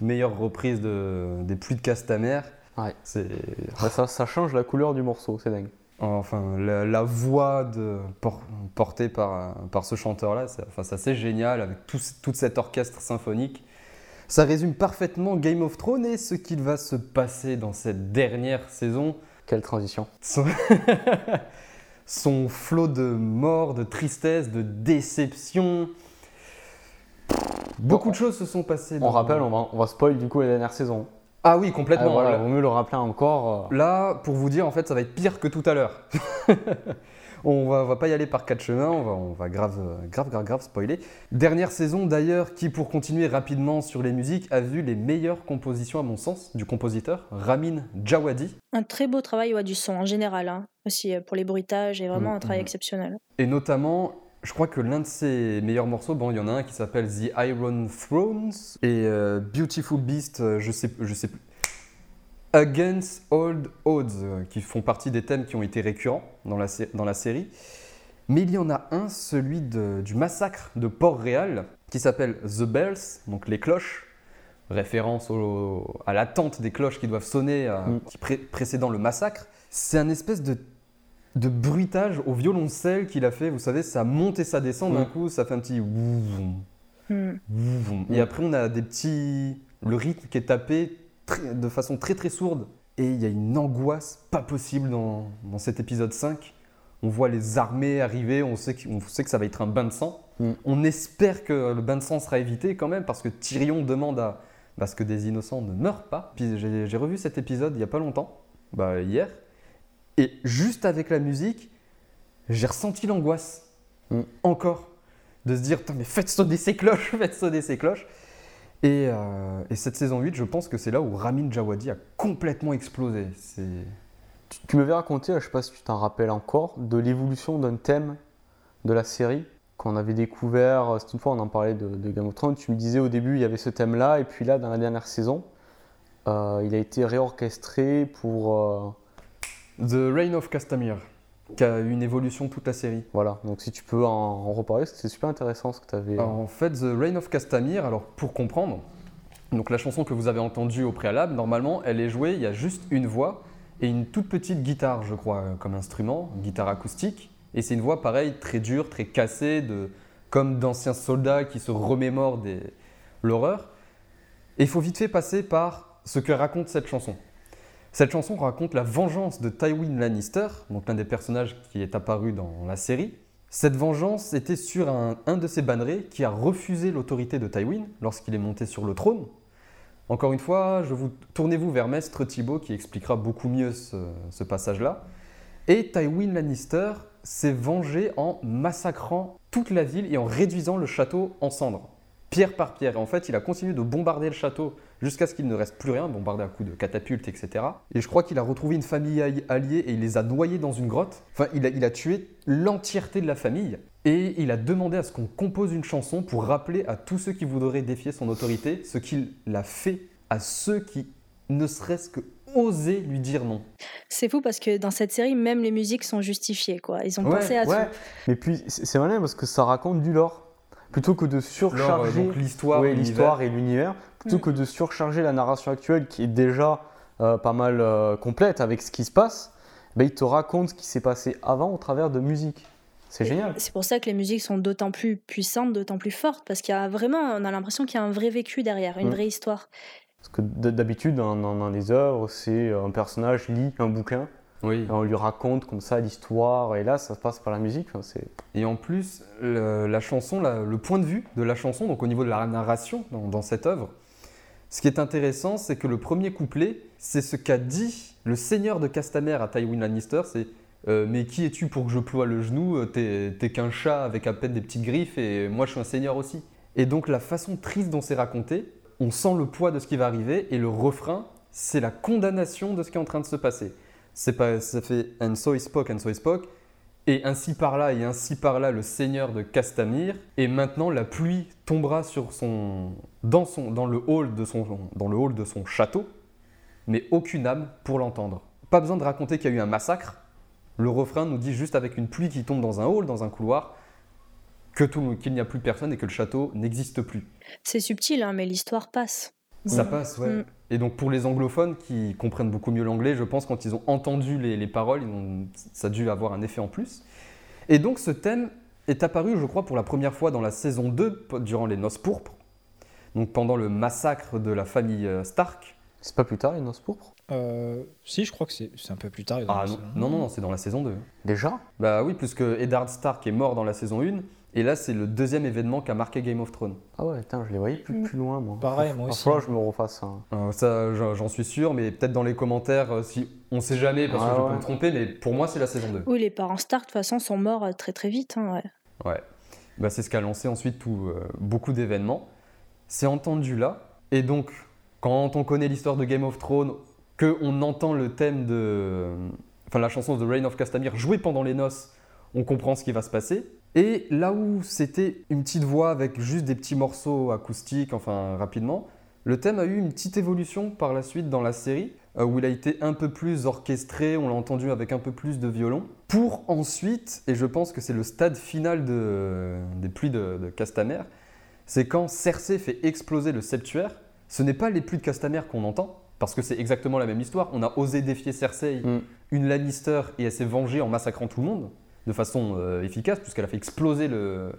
meilleure reprise de, des pluies de Castamer. Ouais. C'est Bah, ça, ça change la couleur du morceau, c'est dingue. enfin la, la voix de, por- portée par, par ce chanteur-là. C'est enfin, assez génial avec tout, toute cet orchestre symphonique. Ça résume parfaitement Game of Thrones et ce qu'il va se passer dans cette dernière saison. Quelle transition. Son, *laughs* son flot de mort, de tristesse, de déception. Beaucoup de choses se sont passées. On rappelle, on va, on va spoil du coup la dernière saison. Ah oui, Ah, complètement. voilà, Là- vaut mieux le rappeler encore. euh, Là, pour vous dire, en fait, ça va être pire que tout à l'heure. *laughs* on va, on va pas y aller par quatre chemins, on va, on va grave, grave, grave, grave spoiler. Dernière saison d'ailleurs, qui pour continuer rapidement sur les musiques, a vu les meilleures compositions à mon sens du compositeur Ramin Djawadi. Un très beau travail ouais, du son en général, hein, aussi euh, pour les bruitages, et vraiment Mm, un travail mm. exceptionnel. Et notamment, je crois que l'un de ses meilleurs morceaux, bon, il y en a un qui s'appelle The Iron Thrones et euh, Beautiful Beast, euh, je sais, je sais plus. Against Old Odds, euh, qui font partie des thèmes qui ont été récurrents dans la, dans la série. Mais il y en a un, celui de- du massacre de Port-Réal, qui s'appelle The Bells, donc les cloches, référence au- à l'attente des cloches qui doivent sonner euh, Mm. qui pré- précédant le massacre. C'est un espèce de de bruitage au violoncelle qu'il a fait. Vous savez, ça monte et ça descend d'un Mm. coup, ça fait un petit Mm. Et Mm. après, on a des petits. Le rythme qui est tapé très- de façon très très sourde. Et il y a une angoisse pas possible dans, dans cet épisode 5. On voit les armées arriver, on sait, on sait que ça va être un bain de sang. Mm. On espère que le bain de sang sera évité quand même, parce que Tyrion demande à, à ce que des innocents ne meurent pas. Puis j'ai revu cet épisode il y a pas longtemps, bah, hier. Et juste avec la musique, j'ai ressenti l'angoisse. Mm. Encore. De se dire, mais faites sonner ces cloches, *laughs* faites sonner ces cloches. Et, euh, et cette saison 8, je pense que c'est là où Ramin Djawadi a complètement explosé. Tu, tu m'avais raconté, je sais pas si tu t'en rappelles encore, de l'évolution d'un thème de la série qu'on avait découvert. euh, C'était une fois, on en parlait de, de Game of Thrones. Tu me disais au début, il y avait ce thème-là, et puis là, dans la dernière saison, euh, il a été réorchestré pour. euh, The Reign of Castamere, qui a eu une évolution toute la série. voilà, donc si tu peux en, en reparler, c'est super intéressant ce que tu avais. Alors, en fait, The Reign of Castamere, alors pour comprendre, donc la chanson que vous avez entendue au préalable, normalement, elle est jouée, il y a juste une voix et une toute petite guitare, je crois, euh, comme instrument, une guitare acoustique. Et c'est une voix, pareil, très dure, très cassée, de, comme d'anciens soldats qui se remémorent des- l'horreur. Et il faut vite fait passer par ce que raconte cette chanson. Cette chanson raconte la vengeance de Tywin Lannister, donc l'un des personnages qui est apparu dans la série. Cette vengeance était sur un, de ses bannerets qui a refusé l'autorité de Tywin lorsqu'il est monté sur le trône. Encore une fois, je vous tournez-vous vers Maître Thibaut qui expliquera beaucoup mieux ce, ce passage-là. Et Tywin Lannister s'est vengé en massacrant toute la ville et en réduisant le château en cendres, pierre par pierre. Et en fait, il a continué de bombarder le château jusqu'à ce qu'il ne reste plus rien, bombardé à coups de catapultes, etc. Et je crois qu'il a retrouvé une famille alli- alliée et il les a noyés dans une grotte. Enfin, il a, il a tué l'entièreté de la famille. Et il a demandé à ce qu'on compose une chanson pour rappeler à tous ceux qui voudraient défier son autorité ce qu'il a fait à ceux qui ne serait-ce que osaient lui dire non. C'est fou parce que dans cette série, même les musiques sont justifiées. Quoi. Ils ont Ouais, pensé à ouais, tout. mais puis c'est malin parce que ça raconte du lore. Plutôt que de euh, surcharger ouais, l'histoire et l'univers, plutôt que de surcharger la narration actuelle qui est déjà euh, pas mal euh, complète avec ce qui se passe, ben, il te raconte ce qui s'est passé avant au travers de musique. C'est génial. C'est pour ça que les musiques sont d'autant plus puissantes, d'autant plus fortes, parce qu'il y a vraiment, on a l'impression qu'il y a un vrai vécu derrière, une Mm. vraie histoire. Parce que d'habitude, dans, dans- dans les œuvres, c'est euh, un personnage lit un bouquin, Oui. on lui raconte comme ça l'histoire, et là, ça se passe par la musique. Enfin, Et en plus, le, la chanson, la- le point de vue de la chanson, donc au niveau de la narration dans, dans cette œuvre, ce qui est intéressant, c'est que le premier couplet, c'est ce qu'a dit le seigneur de Castamer à Tywin Lannister, c'est euh, Mais qui es-tu pour que je ploie le genou Euh, T'es t'es qu'un chat avec à peine des petites griffes et moi je suis un seigneur aussi. Et donc la façon triste dont c'est raconté, on sent le poids de ce qui va arriver et le refrain, c'est la condamnation de ce qui est en train de se passer. C'est pas, ça fait and so he spoke, and so he spoke. Et ainsi par là et ainsi par là le seigneur de Castamir. Et maintenant la pluie tombera sur son, dans, son, dans, le hall de son, dans le hall de son château, mais aucune âme pour l'entendre. Pas besoin de raconter qu'il y a eu un massacre. le refrain nous dit juste avec une pluie qui tombe dans un hall, dans un couloir, que tout- qu'il n'y a plus personne et que le château n'existe plus. C'est subtil, hein, mais l'histoire passe. Ça passe, ouais. Mm. Et donc pour les anglophones qui comprennent beaucoup mieux l'anglais, je pense quand ils ont entendu les, les paroles, ils ont- ça a dû avoir un effet en plus. Et donc ce thème est apparu, je crois, pour la première fois dans la saison 2, p- durant les Noces pourpres, donc pendant le massacre de la famille euh, Stark. C'est pas plus tard, les noces pourpres? Euh, si, je crois que c'est c'est un peu plus tard. Ah non, non, non, non, c'est dans la saison 2. Déjà? Bah oui, puisque Eddard Stark est mort dans la saison 1, et là c'est le deuxième événement qui a marqué Game of Thrones. Ah ouais, putain, je les voyais plus, Mm. plus loin, moi. Pareil, moi aussi. que je me refasse un. Euh, ça, j'en suis sûr, mais peut-être dans les commentaires, euh, si on sait jamais, parce que Ah je peux me tromper, mais pour moi c'est la saison 2. Oui, les parents Stark, de toute façon, sont morts euh, très très vite. hein, ouais. Ouais. Bah, c'est ce qui a lancé ensuite tout, euh, beaucoup d'événements. C'est entendu là. Et donc, quand on connaît l'histoire de Game of Thrones, qu'on entend le thème de. Enfin, la chanson de Reign of Castamere jouée pendant les noces, on comprend ce qui va se passer. Et là où c'était une petite voix avec juste des petits morceaux acoustiques, enfin rapidement, le thème a eu une petite évolution par la suite dans la série, euh, où il a été un peu plus orchestré, on l'a entendu avec un peu plus de violon, pour ensuite, et je pense que c'est le stade final de- des pluies de, de c'est quand Cersei fait exploser le septuaire, ce n'est pas les pluies de Castamere qu'on entend, parce que c'est exactement la même histoire, on a osé défier Cersei, Mm. une Lannister, et elle s'est vengée en massacrant tout le monde, de façon euh, efficace, puisqu'elle a fait exploser le-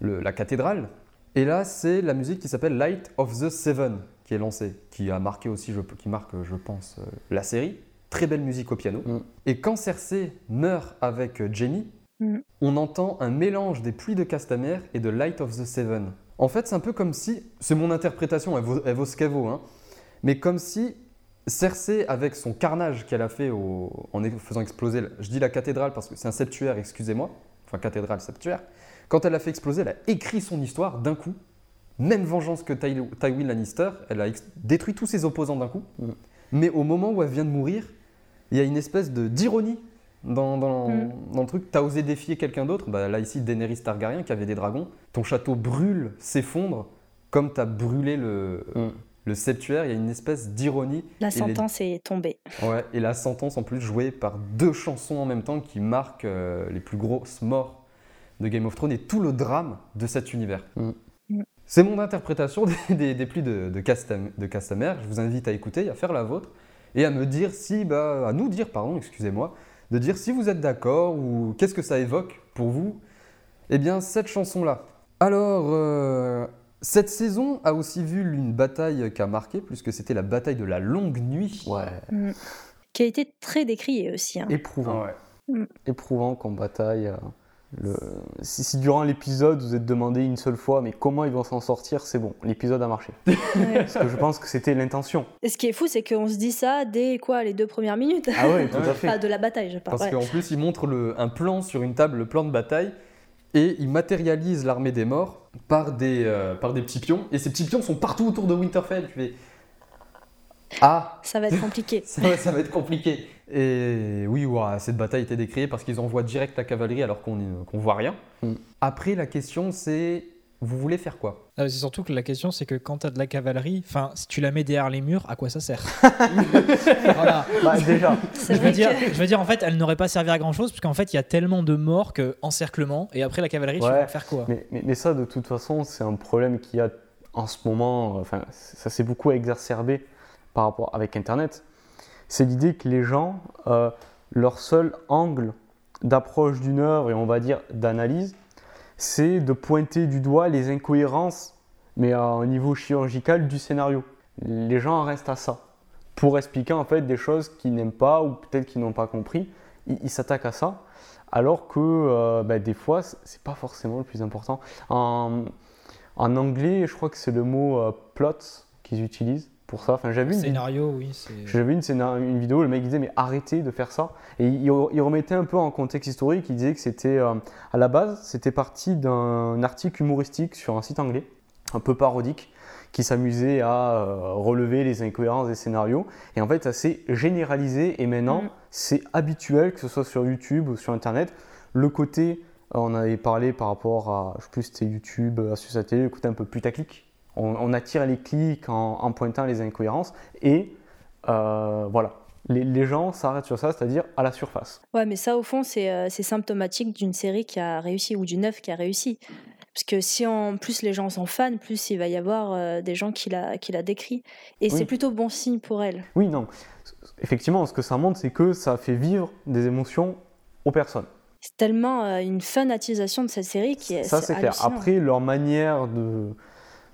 le- la cathédrale. Et là, c'est la musique qui s'appelle Light of the Seven qui est lancée, qui a marqué aussi, je, qui marque, je pense, euh, la série. Très belle musique au piano. Mm. Et quand Cersei meurt avec euh, Jaime, Mm. on entend un mélange des pluies de Castamere et de Light of the Seven. En fait, c'est un peu comme si, c'est mon interprétation, elle vaut, elle vaut ce qu'elle vaut, hein, mais comme si Cersei, avec son carnage qu'elle a fait au- en faisant exploser, la- je dis la cathédrale parce que c'est un septuaire, excusez-moi, enfin cathédrale, septuaire, quand elle a fait exploser, elle a écrit son histoire d'un coup. Même vengeance que Ty- Tywin Lannister, elle a détruit tous ses opposants d'un coup. Mm. Mais au moment où elle vient de mourir, il y a une espèce de d'ironie dans, dans, Mm. dans le truc. T'as osé défier quelqu'un d'autre? Bah, Là, ici, Daenerys Targaryen qui avait des dragons. Ton château brûle, s'effondre, comme t'as brûlé le, Mm. Le septuaire. Il y a une espèce d'ironie. La les- sentence est tombée. Ouais, et la sentence en plus jouée par deux chansons en même temps qui marquent euh, les plus grosses morts de Game of Thrones et tout le drame de cet univers. Mm. Mm. C'est mon interprétation *laughs* des, des, des pluies de, de, Castam- de Castamere. Je vous invite à écouter, à faire la vôtre et à me dire si, bah, à nous dire, pardon, excusez-moi, de dire si vous êtes d'accord ou qu'est-ce que ça évoque pour vous. Eh bien, cette chanson-là. Alors, euh, cette saison a aussi vu une bataille qui a marqué, puisque c'était la bataille de la longue nuit. Ouais. Qui a été très décriée aussi. hein. Éprouvant. Ouais. Éprouvant comme bataille. euh, le- Si, si durant l'épisode vous êtes demandé une seule fois, mais comment ils vont s'en sortir, c'est bon, l'épisode a marché. *laughs* Ouais. Parce que je pense que c'était l'intention. Et ce qui est fou, c'est qu'on se dit ça dès quoi les deux premières minutes Ah ouais, tout à *laughs* fait. Ah, de la bataille, je parle. Parce ouais. qu'en plus, il montre le- un plan sur une table, le plan de bataille, et il matérialise l'armée des morts par des, euh, par des petits pions. Et ces petits pions sont partout autour de Winterfell. Tu fais Ah, Ça va être compliqué. *laughs* ça va, ça va être compliqué. Et oui, ouah, cette bataille était décriée parce qu'ils envoient direct la cavalerie alors qu'on qu'on voit rien. Mm. Après, la question c'est vous voulez faire quoi? Ah, c'est surtout que la question, c'est que quand tu as de la cavalerie, enfin, si tu la mets derrière les murs, à quoi ça sert? *laughs* Voilà. Bah, déjà, Je veux, dire, que- je veux dire, en fait, elle n'aurait pas servi à grand chose, parce qu'en fait, il y a tellement de morts que encerclement, et après la cavalerie, tu vas faire quoi? Mais, mais, mais ça, de toute façon, c'est un problème qu'il y a en ce moment. euh, Enfin, ça s'est beaucoup exacerbé par rapport avec Internet. C'est l'idée que les gens, euh, leur seul angle d'approche d'une œuvre et on va dire d'analyse, c'est de pointer du doigt les incohérences, mais un niveau chirurgical du scénario. Les gens en restent à ça pour expliquer en fait des choses qu'ils n'aiment pas ou peut-être qu'ils n'ont pas compris. Ils s'attaquent à ça, alors que euh, bah, des fois, c'est pas forcément le plus important. En, en anglais, je crois que c'est le mot euh, plot qu'ils utilisent pour ça. Enfin, j'avais vu une, Scénario, oui, j'avais une, une vidéo, le mec disait mais arrêtez de faire ça. Et il, il remettait un peu en contexte historique, il disait que c'était euh, à la base, c'était parti d'un article humoristique sur un site anglais, un peu parodique, qui s'amusait à euh, relever les incohérences des scénarios. Et en fait, ça s'est généralisé et maintenant, Mm. c'est habituel, que ce soit sur YouTube ou sur Internet, le côté, on avait parlé par rapport à, je sais plus, c'était YouTube, euh, sa télé, le côté un peu putaclic. On, on attire les clics en, en pointant les incohérences et euh, voilà. les, les gens s'arrêtent sur ça, c'est-à-dire à la surface. Ouais, mais ça, au fond, c'est euh, symptomatique d'une série qui a réussi ou d'une œuvre qui a réussi. Parce que si en plus les gens sont fans, plus il va y avoir euh, des gens qui la, qui la décrient. Et Oui. c'est plutôt bon signe pour elle. Oui, non. Effectivement, ce que ça montre, c'est que ça fait vivre des émotions aux personnes. C'est tellement euh, une fanatisation de cette série qui est. Ça, c'est clair. Après, leur manière de.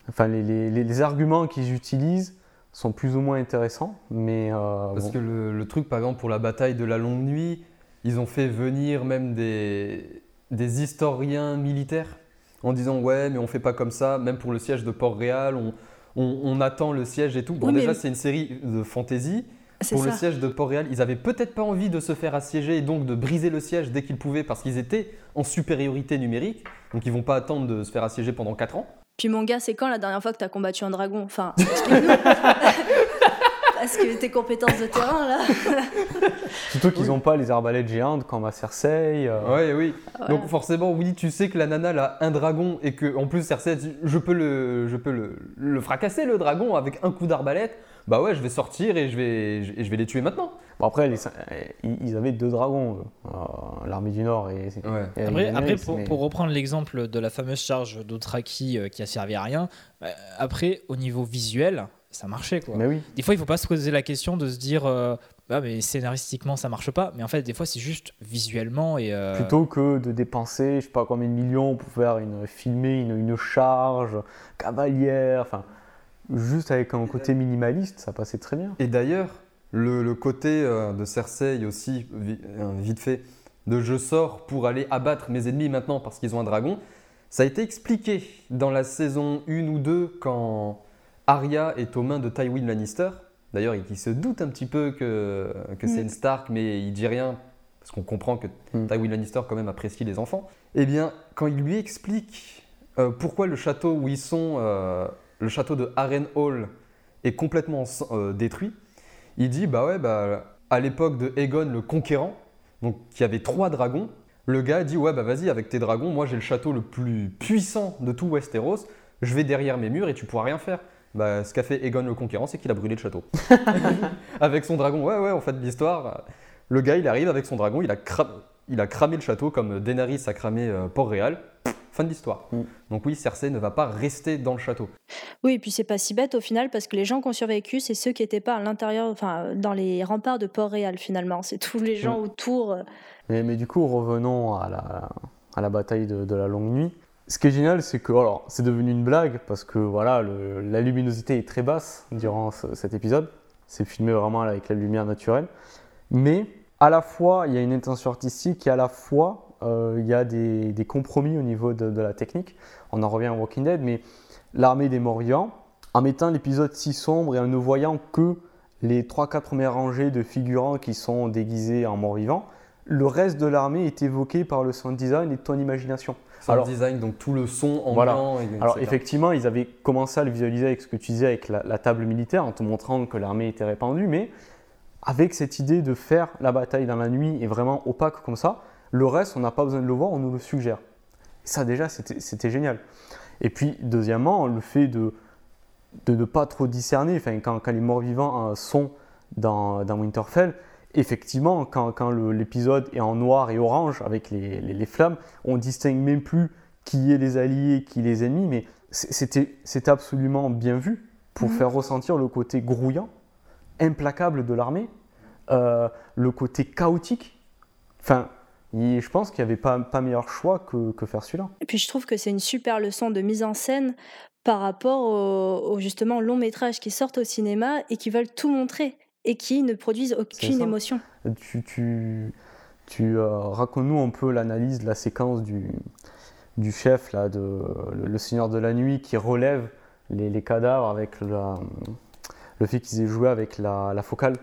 Enfin, les, les- les- les arguments qu'ils utilisent sont plus ou moins intéressants, mais. euh, Parce bon. que le, le truc, par exemple, pour la bataille de la longue nuit, ils ont fait venir même des, des historiens militaires en disant ouais, mais on fait pas comme ça. Même pour le siège de Port-Réal, on, on- on attend le siège et tout. Bon, Oui, mais- déjà, c'est une série de fantasy. C'est Pour le siège de Port-Réal, ils avaient peut-être pas envie de se faire assiéger et donc de briser le siège dès qu'ils pouvaient parce qu'ils étaient en supériorité numérique. Donc ils vont pas attendre de se faire assiéger pendant 4 ans. Puis mon gars, c'est quand la dernière fois que t'as combattu un dragon? Enfin, explique-nous. *laughs* Parce que tes compétences de terrain, là. *laughs* Surtout qu'ils n'ont pas les arbalètes géantes comme à Cersei. euh, Ouais, oui. Voilà. Donc forcément, oui, tu sais que la nana elle a un dragon et que en plus Cersei, elle dit, je peux le, je peux le, le fracasser le dragon avec un coup d'arbalète. Bah ouais, je vais sortir et je vais, et je vais les tuer maintenant. Bon, après, les- euh, ils avaient deux dragons, euh, l'armée du Nord et. Ouais. et Après, pour, mais- pour reprendre l'exemple de la fameuse charge d'Othraki euh, qui a servi à rien, euh, après, au niveau visuel, ça marchait quoi. Mais oui. Des fois, il faut pas se poser la question de se dire, euh, ah, mais scénaristiquement, ça marche pas. Mais en fait, des fois, c'est juste visuellement et. euh, Plutôt que de dépenser, je sais pas combien de millions pour faire une, filmer une, une charge cavalière, enfin, juste avec un côté minimaliste, ça passait très bien. Et d'ailleurs, le, le côté euh, de Cersei aussi, euh, vite fait, de je sors pour aller abattre mes ennemis maintenant parce qu'ils ont un dragon, ça a été expliqué dans la saison 1 ou 2 quand Arya est aux mains de Tywin Lannister. D'ailleurs, il, il se doute un petit peu que, que c'est Mm. une Stark, mais il dit rien parce qu'on comprend que Mm. Tywin Lannister quand même apprécie les enfants. Eh bien, quand il lui explique euh, pourquoi le château où ils sont, euh, le château de Harrenhal, est complètement euh, détruit, il dit bah ouais bah à l'époque de Aegon le conquérant, donc qui avait trois dragons, le gars dit ouais bah vas-y avec tes dragons, moi j'ai le château le plus puissant de tout Westeros, je vais derrière mes murs et tu pourras rien faire. Bah ce qu'a fait Aegon le conquérant, c'est qu'il a brûlé le château. *laughs* avec son dragon, ouais ouais en fait l'histoire, le gars il arrive avec son dragon, il a, cra- il a cramé le château comme Daenerys a cramé euh, Port-Réal. Fin de l'histoire. Mm. Donc oui, Cersei ne va pas rester dans le château. Oui, et puis c'est pas si bête au final parce que les gens qui ont survécu, c'est ceux qui n'étaient pas à l'intérieur, enfin dans les remparts de Port-Réal finalement. C'est tous les gens autour. euh, Mais, mais du coup, revenons à la, à la bataille de, de la longue nuit. Ce qui est génial, c'est que alors, c'est devenu une blague parce que voilà, le- la luminosité est très basse durant ce- cet épisode. C'est filmé vraiment avec la lumière naturelle. Mais à la fois, il y a une intention artistique et à la fois, il y a des, des compromis au niveau de, de la technique. On en revient à Walking Dead, mais l'armée des morts vivants, en mettant l'épisode si sombre et en ne voyant que les 3-4 premières rangées de figurants qui sont déguisés en morts vivants, le reste de l'armée est évoqué par le sound design et ton imagination. Sound Alors- design, donc tout le son en Voilà. blanc. et- Alors effectivement, ils avaient commencé à le visualiser avec ce que tu disais avec la, la table militaire, en te montrant que l'armée était répandue, mais avec cette idée de faire la bataille dans la nuit et vraiment opaque comme ça, le reste, on n'a pas besoin de le voir, on nous le suggère. Ça déjà, c'était génial. Et puis deuxièmement, le fait de de ne pas trop discerner, enfin, quand, quand les morts vivants euh, sont dans, dans Winterfell, effectivement, quand, l'épisode est en noir et orange avec les, les- les flammes, on distingue même plus qui est les alliés, qui est les ennemis, mais c'était absolument bien vu pour Mhm. faire ressentir le côté grouillant, implacable de l'armée, euh, le côté chaotique. Enfin, je pense qu'il n'y avait pas, pas meilleur choix que, que faire celui-là. Et puis je trouve que c'est une super leçon de mise en scène par rapport aux, aux, justement longs métrages qui sortent au cinéma et qui veulent tout montrer et qui ne produisent aucune émotion. Tu, tu, tu euh, racontes-nous un peu l'analyse de la séquence du, du chef, là, de, le, le Seigneur de la Nuit, qui relève les, les cadavres avec la- le fait qu'ils aient joué avec la, la focale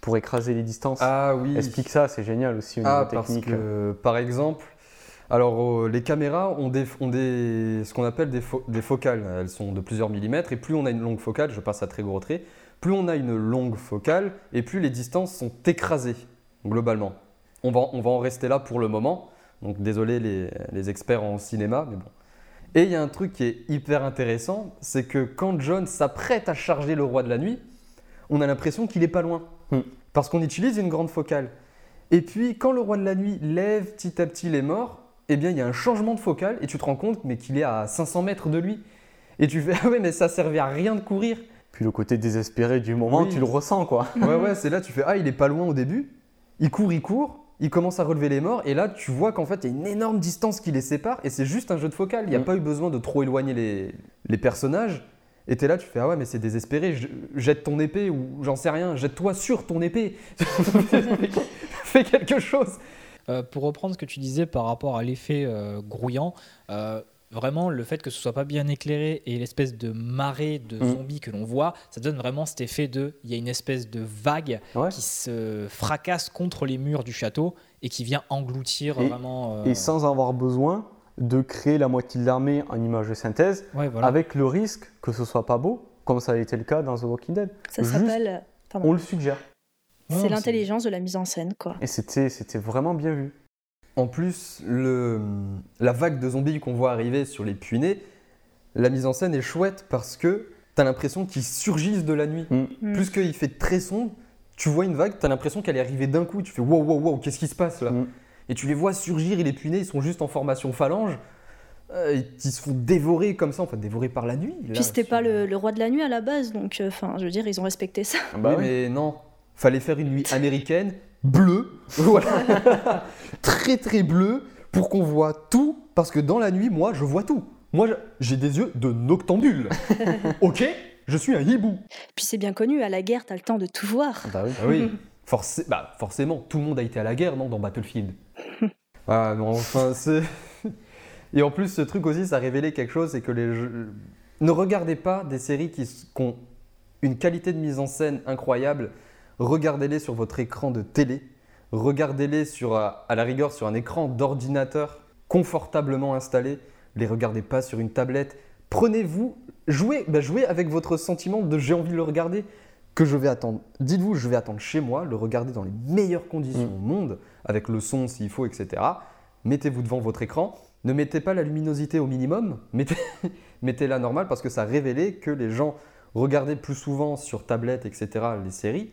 pour écraser les distances. Ah oui. Explique ça, c'est génial aussi au niveau Ah, parce technique. que, par exemple, alors euh, les caméras ont, des, ont des, ce qu'on appelle des, fo- des focales. Elles sont de plusieurs millimètres et plus on a une longue focale, je passe à très gros traits, plus on a une longue focale et plus les distances sont écrasées globalement. On va, on va en rester là pour le moment. Donc désolé les, les experts en cinéma, mais bon. Et il y a un truc qui est hyper intéressant, c'est que quand John s'apprête à charger le roi de la nuit, on a l'impression qu'il est pas loin. Hmm. parce qu'on utilise une grande focale. Et puis, quand le roi de la nuit lève petit à petit les morts, eh bien, il y a un changement de focale et tu te rends compte mais qu'il est à 500 mètres de lui. Et tu fais *laughs* ah ouais, mais ça servait à rien de courir. Puis le côté désespéré du moment, Oui. tu le ressens quoi. *laughs* Ouais, ouais, c'est là, tu fais ah, il est pas loin au début. Il court, il court. Il commence à relever les morts et là tu vois qu'en fait il y a une énorme distance qui les sépare et c'est juste un jeu de focale. Il n'y a Mm. pas eu besoin de trop éloigner les, les personnages. Et t'es là, tu fais ah ouais mais c'est désespéré, Je- jette ton épée ou j'en sais rien, jette-toi sur ton épée. *laughs* Fais quelque chose. Euh, pour reprendre ce que tu disais par rapport à l'effet euh, grouillant, euh, vraiment le fait que ce soit pas bien éclairé et l'espèce de marée de Mm. zombies que l'on voit, ça donne vraiment cet effet de, il y a une espèce de vague Ouais. qui se fracasse contre les murs du château et qui vient engloutir Et- vraiment. Et sans avoir besoin de créer la moitié de l'armée en image de synthèse, ouais, voilà. avec le risque que ce soit pas beau, comme ça a été le cas dans The Walking Dead. Ça s'appelle. Pardon. On le suggère. C'est l'intelligence de la mise en scène, quoi. Et c'était c'était vraiment bien vu. En plus, le, la vague de zombies qu'on voit arriver sur les punais, la mise en scène est chouette parce que t'as l'impression qu'ils surgissent de la nuit. Mm. Plus qu'il fait très sombre, tu vois une vague, t'as l'impression qu'elle est arrivée d'un coup. Tu fais wow, wow, wow, qu'est-ce qui se passe là? Mm. Et tu les vois surgir et les punais, ils sont juste en formation phalange. euh, ils se font dévorer comme ça, enfin dévorer par la nuit. là, Puis c'était sur- pas le, le roi de la nuit à la base, donc euh, enfin, je veux dire, ils ont respecté ça. Bah oui, oui. mais non. Fallait faire une nuit américaine, bleue, *laughs* voilà. très très bleue, pour qu'on voit tout, parce que dans la nuit, moi, je vois tout. Moi, j'ai des yeux de noctambule. *laughs* ok Je suis un hibou. Puis c'est bien connu, à la guerre, t'as le temps de tout voir. Bah oui. Ah oui, *laughs* Bah, forcément, tout le monde a été à la guerre, non, dans Battlefield. *laughs* Ah, non, enfin, c'est... *laughs* Et en plus, ce truc aussi, ça a révélé quelque chose, c'est que les jeux... Ne regardez pas des séries qui, ont une qualité de mise en scène incroyable. Regardez-les sur votre écran de télé. Regardez-les sur, à la rigueur sur un écran d'ordinateur confortablement installé. Les regardez pas sur une tablette. Prenez-vous, jouez, bah, jouez avec votre sentiment de j'ai envie de le regarder que je vais attendre. Dites-vous, je vais attendre chez moi, le regarder dans les meilleures conditions Mm. au monde, avec le son s'il faut, etc. Mettez-vous devant votre écran. Ne mettez pas la luminosité au minimum, *laughs* mettez, mettez-la normale parce que ça a révélé que les gens regardaient plus souvent sur tablette, etc. les séries,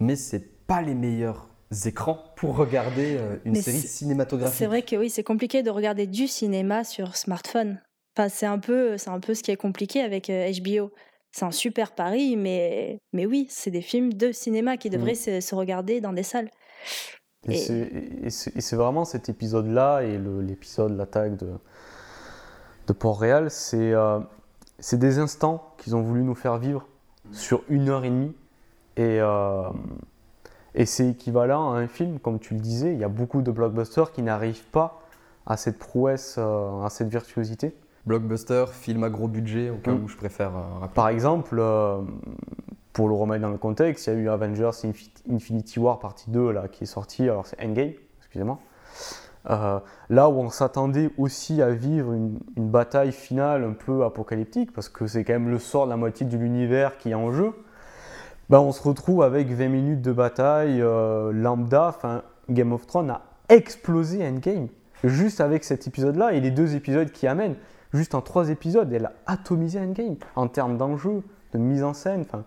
mais c'est pas les meilleurs écrans pour regarder euh, une Mais série cinématographique. C'est vrai que oui, c'est compliqué de regarder du cinéma sur smartphone. Enfin, c'est un peu, c'est un peu ce qui est compliqué avec euh, HBO. C'est un super pari, mais, mais oui, c'est des films de cinéma qui devraient se, se regarder dans des salles. Et Et- c'est- vraiment cet épisode-là et l'épisode, l'attaque de, de Port-Réal, c'est euh, des instants qu'ils ont voulu nous faire vivre sur une heure et demie. Et, euh, et c'est équivalent à un film, comme tu le disais, il y a beaucoup de blockbusters qui n'arrivent pas à cette prouesse, euh, à cette virtuosité. Blockbuster, film à gros budget, au cas Mm. où je préfère euh, rappeler. Par exemple, euh, pour le remettre dans le contexte, il y a eu Avengers Infi- Infinity War partie 2 là, qui est sorti, alors c'est Endgame, excusez-moi. Euh, là où on s'attendait aussi à vivre une, une bataille finale un peu apocalyptique, parce que c'est quand même le sort de la moitié de l'univers qui est en jeu, ben on se retrouve avec 20 minutes de bataille lambda, enfin Game of Thrones a explosé Endgame, juste avec cet épisode-là et les deux épisodes qui amènent. Juste en trois épisodes, elle a atomisé Endgame en termes d'enjeu, de mise en scène. enfin,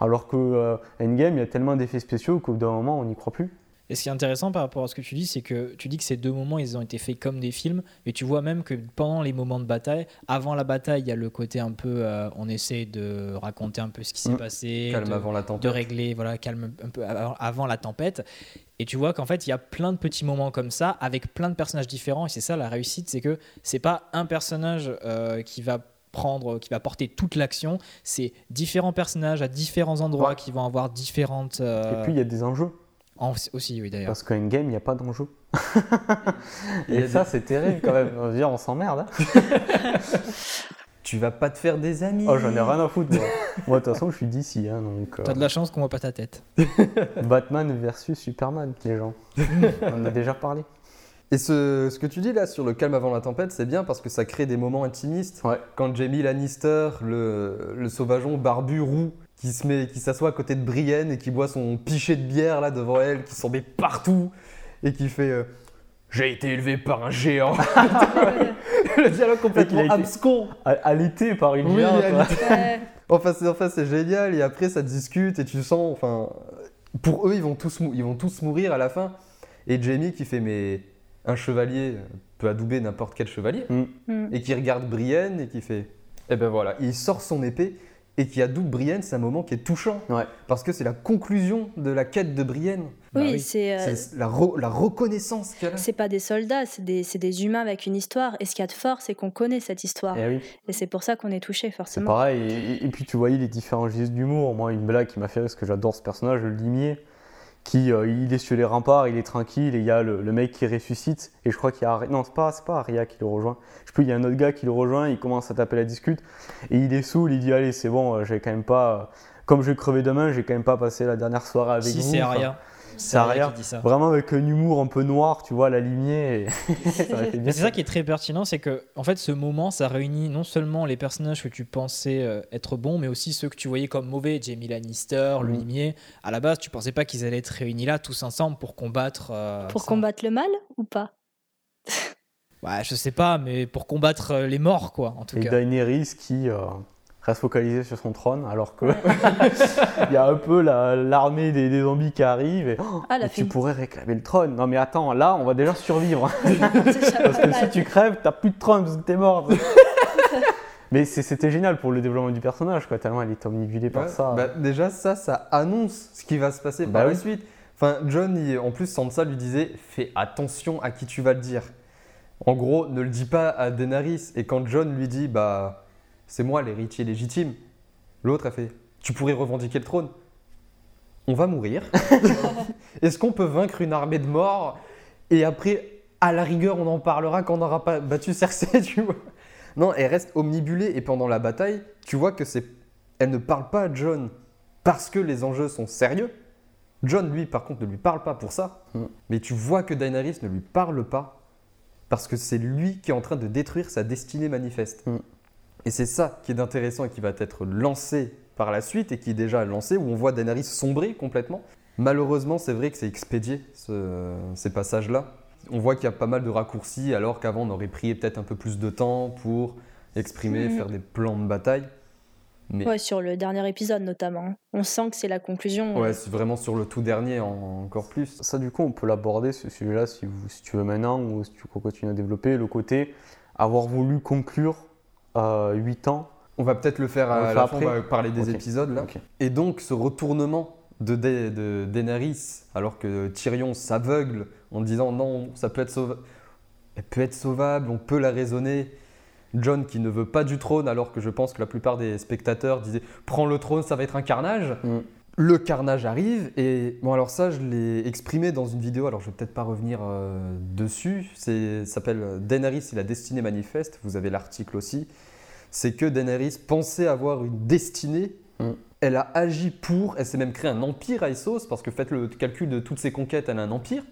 Alors que euh, Endgame, il y a tellement d'effets spéciaux qu'au bout d'un moment, on n'y croit plus. Et ce qui est intéressant par rapport à ce que tu dis, c'est que tu dis que ces deux moments, ils ont été faits comme des films, et tu vois même que pendant les moments de bataille, avant la bataille, il y a le côté un peu, euh, on essaie de raconter un peu ce qui s'est Mm. passé, Calme de, avant la de tempête. régler, voilà, calme un peu avant, avant la tempête. Et tu vois qu'en fait, il y a plein de petits moments comme ça, avec plein de personnages différents, et c'est ça la réussite, c'est que c'est pas un personnage euh, qui va prendre, qui va porter toute l'action, c'est différents personnages à différents endroits Ouais. qui vont avoir différentes... euh, Et puis, il y a des enjeux. en- aussi, oui, d'ailleurs. Parce qu'en Endgame, il n'y a pas d'enjeu. *laughs* Et ça, c'est terrible quand même. On s'emmerde. hein. *laughs* Tu vas pas te faire des amis. Oh, j'en ai rien à foutre, moi. *laughs* Moi, de toute façon, je suis d'ici. Hein, donc, euh, T'as de la chance qu'on voit pas ta tête. *laughs* Batman versus Superman, les gens. on en a déjà parlé. Et ce, ce que tu dis là sur le calme avant la tempête, c'est bien parce que ça crée des moments intimistes. Ouais. Quand Jamie Lannister, le, le sauvageon barbu roux, qui se met, qui s'assoit à côté de Brienne et qui boit son pichet de bière là devant elle, qui s'en met partout et qui fait euh, J'ai été élevé par un géant. *laughs* *laughs* le dialogue complètement abscon. A- Alité par une Oui. *laughs* Enfin, c'est enfin, c'est génial et après ça discute et tu sens, enfin, Pour eux, ils vont tous, ils vont tous mourir à la fin. Et Jamie qui fait mais un chevalier peut adouber n'importe quel chevalier Mm. et qui regarde Brienne et qui fait eh ben voilà, il sort son épée et qui adoube Brienne, c'est un moment qui est touchant Ouais. parce que c'est la conclusion de la quête de Brienne. Oui, Bah oui. c'est. euh, C'est la, re- la reconnaissance qu'elle a. c'est pas des soldats, c'est des, c'est des humains avec une histoire. Et ce qu'il y a de fort, c'est qu'on connaît cette histoire. Eh oui. Et c'est pour ça qu'on est touché, C'est forcément. pareil, et, et- et puis tu voyais les différents gestes d'humour. Moi, une blague qui m'a fait rire, parce que j'adore ce personnage, le limier, qui euh, il est sur les remparts, il est tranquille, et il y a le, le mec qui ressuscite, et je crois qu'il y a. Non, c'est pas, c'est pas Aria qui le rejoint. Je sais plus, il y a un autre gars qui le rejoint, il commence à taper la discute, et il est saoul, il dit Allez, c'est bon, euh, j'ai quand même pas. euh, Comme je vais crever demain, j'ai quand même pas passé la dernière soirée avec Si, vous. c'est Enfin, Arya. qui dit ça. Vraiment avec un humour un peu noir, tu vois, la lignée. Et... *laughs* ça c'est ça qui est très pertinent, c'est que en fait ce moment ça réunit non seulement les personnages que tu pensais euh, être bons, mais aussi ceux que tu voyais comme mauvais, Jamie Lannister, le Mhm. limier. À la base, tu pensais pas qu'ils allaient être réunis là tous ensemble pour combattre. euh, Pour ça. combattre le mal ou pas? Ouais, je sais pas, mais pour combattre euh, les morts quoi, en tout Et cas. Daenerys qui euh, reste focalisée sur son trône, alors que *laughs* il y a un peu la- l'armée des, des zombies qui arrive. Et, oh, Ah, la mais tu pourrais réclamer le trône. Non mais attends, là on va déjà survivre. *laughs* Parce que si tu crèves, t'as plus de trône parce que t'es mort. mais c'était génial pour le développement du personnage, quoi, tellement elle est omnibulée par Ouais, ça. bah, déjà, ça, ça annonce ce qui va se passer Bah par oui. la suite. Enfin, John, il- en plus, Sansa lui disait Fais attention à qui tu vas le dire. En gros, ne le dis pas à Daenerys. Et quand John lui dit Bah, c'est moi l'héritier légitime, l'autre a fait Tu pourrais revendiquer le trône. On va mourir. *laughs* Est-ce qu'on peut vaincre une armée de morts Et après, à la rigueur, on en parlera quand on n'aura pas battu Cersei, *laughs* tu vois? Non, elle reste omnibulée. Et pendant la bataille, tu vois que c'est. Elle ne parle pas à John parce que les enjeux sont sérieux. John, lui, par contre, ne lui parle pas pour ça. Mm. Mais tu vois que Daenerys ne lui parle pas parce que c'est lui qui est en train de détruire sa destinée manifeste. Mm. Et c'est ça qui est intéressant et qui va être lancé par la suite et qui est déjà lancé, où on voit Daenerys sombrer complètement. Malheureusement, c'est vrai que c'est expédié, ce- ces passages-là. On voit qu'il y a pas mal de raccourcis, alors qu'avant, on aurait pris peut-être un peu plus de temps pour exprimer, Mm. faire des plans de bataille. Mais Ouais, sur le dernier épisode notamment. On sent que c'est la conclusion. Ouais, c'est vraiment sur le tout dernier en- encore plus. Ça, du coup, on peut l'aborder, ce sujet-là, si, vous- si tu veux maintenant, ou si tu continues à développer, le côté avoir voulu conclure 8 ans. On va peut-être le faire à la fin, on va parler des épisodes là. Et donc ce retournement de, de Daenerys, alors que Tyrion s'aveugle en disant non, ça peut être sauvable, elle peut être sauvable, on peut la raisonner. John qui ne veut pas du trône, alors que je pense que la plupart des spectateurs disaient prends le trône, ça va être un carnage. Mm. Le carnage arrive et bon alors ça je l'ai exprimé dans une vidéo alors je vais peut-être pas revenir euh, dessus. C'est ça s'appelle Daenerys et la destinée manifeste. Vous avez l'article aussi. C'est que Daenerys pensait avoir une destinée. Mm. elle a agi pour elle s'est même créé un empire à Essos parce que faites le calcul de toutes ses conquêtes elle a un empire.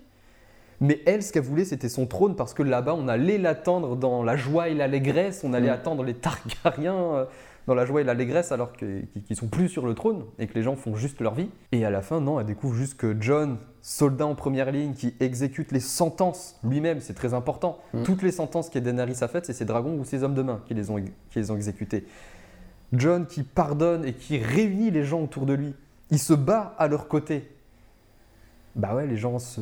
Mais elle ce qu'elle voulait c'était son trône parce que là-bas on allait l'attendre dans la joie et l'allégresse on allait Mm. attendre les Targaryens euh, dans la joie et l'allégresse alors qu'ils sont plus sur le trône et que les gens font juste leur vie. Et à la fin, non, elle découvre juste que John, soldat en première ligne, qui exécute les sentences lui-même, c'est très important. Mm. Toutes les sentences que Daenerys a faites, c'est ses dragons ou ses hommes de main qui les ont, qui les ont exécutées. John qui pardonne et qui réunit les gens autour de lui. Il se bat à leur côté. Bah ouais, les gens se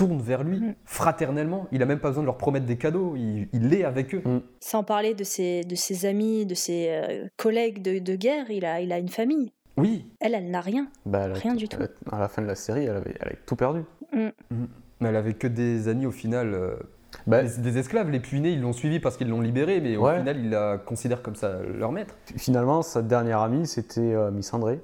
tournent vers lui Mm. fraternellement. Il a même pas besoin de leur promettre des cadeaux. Il, il est avec eux. Sans parler de ses, de ses amis, de ses euh, collègues de, de guerre, il a, il a une famille. Oui, Elle, elle n'a rien. Bah, elle a- Rien du tout. a- à la fin de la série, elle avait, elle avait tout perdu. Mais elle avait que des amis au final, euh, Bah, des, des esclaves. Les puinés, ils l'ont suivi parce qu'ils l'ont libéré, mais au Ouais. final, ils la considèrent comme ça leur maître. Finalement, sa dernière amie, c'était euh, Miss André.